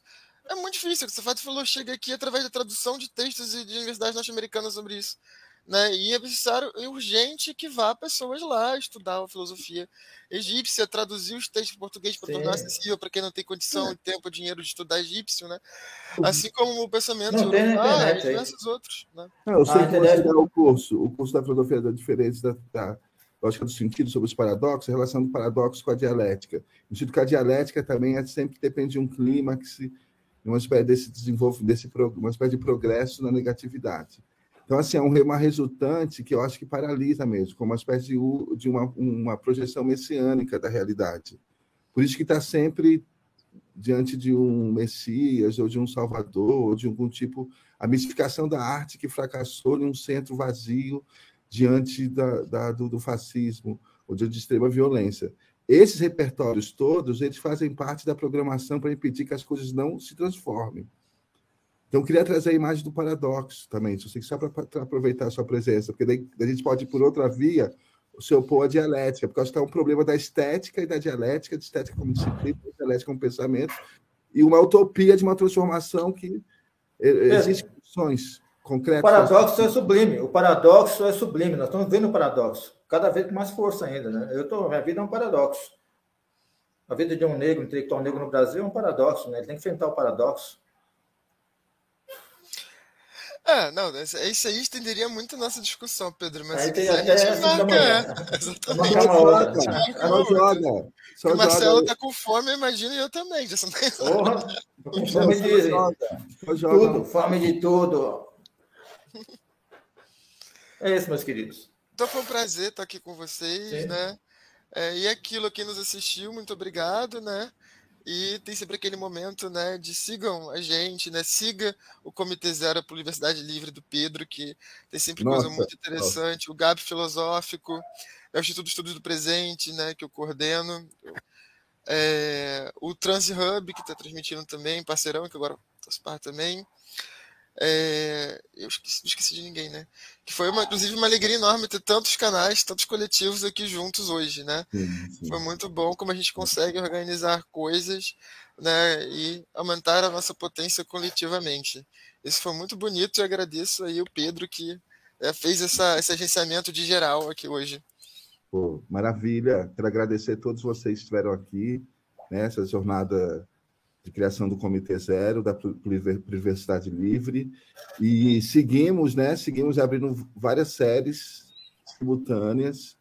é muito difícil. Você falou chega aqui através da tradução de textos de universidades norte-americanas sobre isso. Né? E é necessário, é urgente que vá pessoas lá estudar a filosofia egípcia, traduzir os textos em português para tornar acessível para quem não tem condição, é. tempo, dinheiro de estudar egípcio, né? Assim como o pensamento não, tem ah, e diversos outros. Né? Não, eu sei ah, que você dá o curso, o curso da filosofia da diferença da, da lógica do sentido sobre os paradoxos, a relação do paradoxo com a dialética. No sentido que a dialética também é sempre que depende de um clímax, uma espécie desse desenvolvimento, desse, uma espécie de progresso na negatividade. Então, assim, é uma resultante que eu acho que paralisa mesmo, como uma espécie de, uma, uma projeção messiânica da realidade. Por isso que está sempre diante de um Messias, ou de um Salvador, ou de algum tipo. A mistificação da arte que fracassou em um centro vazio diante da, da do, do, fascismo, ou de, de extrema violência. Esses repertórios todos, eles fazem parte da programação para impedir que as coisas não se transformem. Então, eu queria trazer a imagem do paradoxo também, se você só para aproveitar a sua presença, porque daí a gente pode ir por outra via, se opor à dialética, porque é um problema da estética e da dialética, de estética como disciplina, dialética como pensamento, e uma utopia de uma transformação que é, existem condições concretas. O paradoxo é sublime, o paradoxo é sublime, nós estamos vendo o paradoxo, cada vez com mais força ainda. Né? Eu tô, minha vida é um paradoxo. A vida de um negro, um intelectual negro no Brasil é um paradoxo, né? ele tem que enfrentar o paradoxo. É, não, isso aí estenderia muito a nossa discussão, Pedro, mas aí tem até a marca, é, exatamente. Ela joga. Só o Marcelo tá com fome, imagina eu também. Já Porra, (laughs) fome de tudo, fome de tudo. É isso, meus queridos. Então foi um prazer estar aqui com vocês, Sim. né? É, e aquilo, quem nos assistiu, muito obrigado, né? E tem sempre aquele momento, né, de sigam a gente, né? Siga o Comitê Zero para a Universidade Livre do Pedro, que tem sempre nossa, coisa muito interessante. Nossa. O GAP Filosófico, é o Instituto de Estudos do Presente, né, que eu coordeno. É, o Trans Hub, que está transmitindo também, parceirão, que agora faço parte também. É, eu esqueci, esqueci, de ninguém, né? Que foi, uma, inclusive, uma alegria enorme ter tantos canais, tantos coletivos aqui juntos hoje, né? Sim, sim. Foi muito bom como a gente consegue organizar coisas né, e aumentar a nossa potência coletivamente. Isso foi muito bonito e agradeço aí o Pedro que é, fez essa, esse agenciamento de geral aqui hoje. Pô, maravilha. Quero agradecer a todos vocês que estiveram aqui nessa né, jornada de criação do Comitê Zero, da Universidade Livre, e seguimos, né? Seguimos abrindo várias séries simultâneas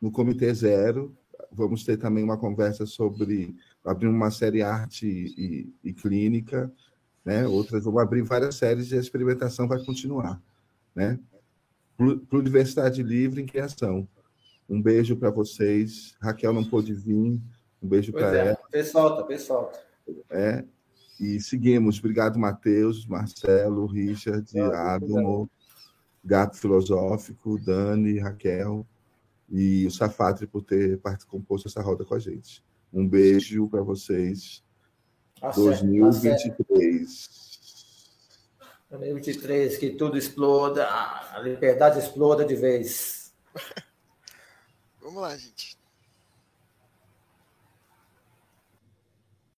no Comitê Zero. Vamos ter também uma conversa sobre abrir uma série arte e, e, clínica, né? Outras vamos abrir várias séries e a experimentação vai continuar, né? Universidade Livre em criação. Um beijo para vocês. Raquel não pôde vir. Um beijo para é. ela. Pessoal, pessoal. É, e seguimos. Obrigado, Matheus, Marcelo, Richard, Adamo, Gato Filosófico, Dani, Raquel e o Safatre por ter composto essa roda com a gente. Um beijo para vocês. Tá 2023. 2023, que tudo exploda, a liberdade exploda de vez. (laughs) Vamos lá, gente.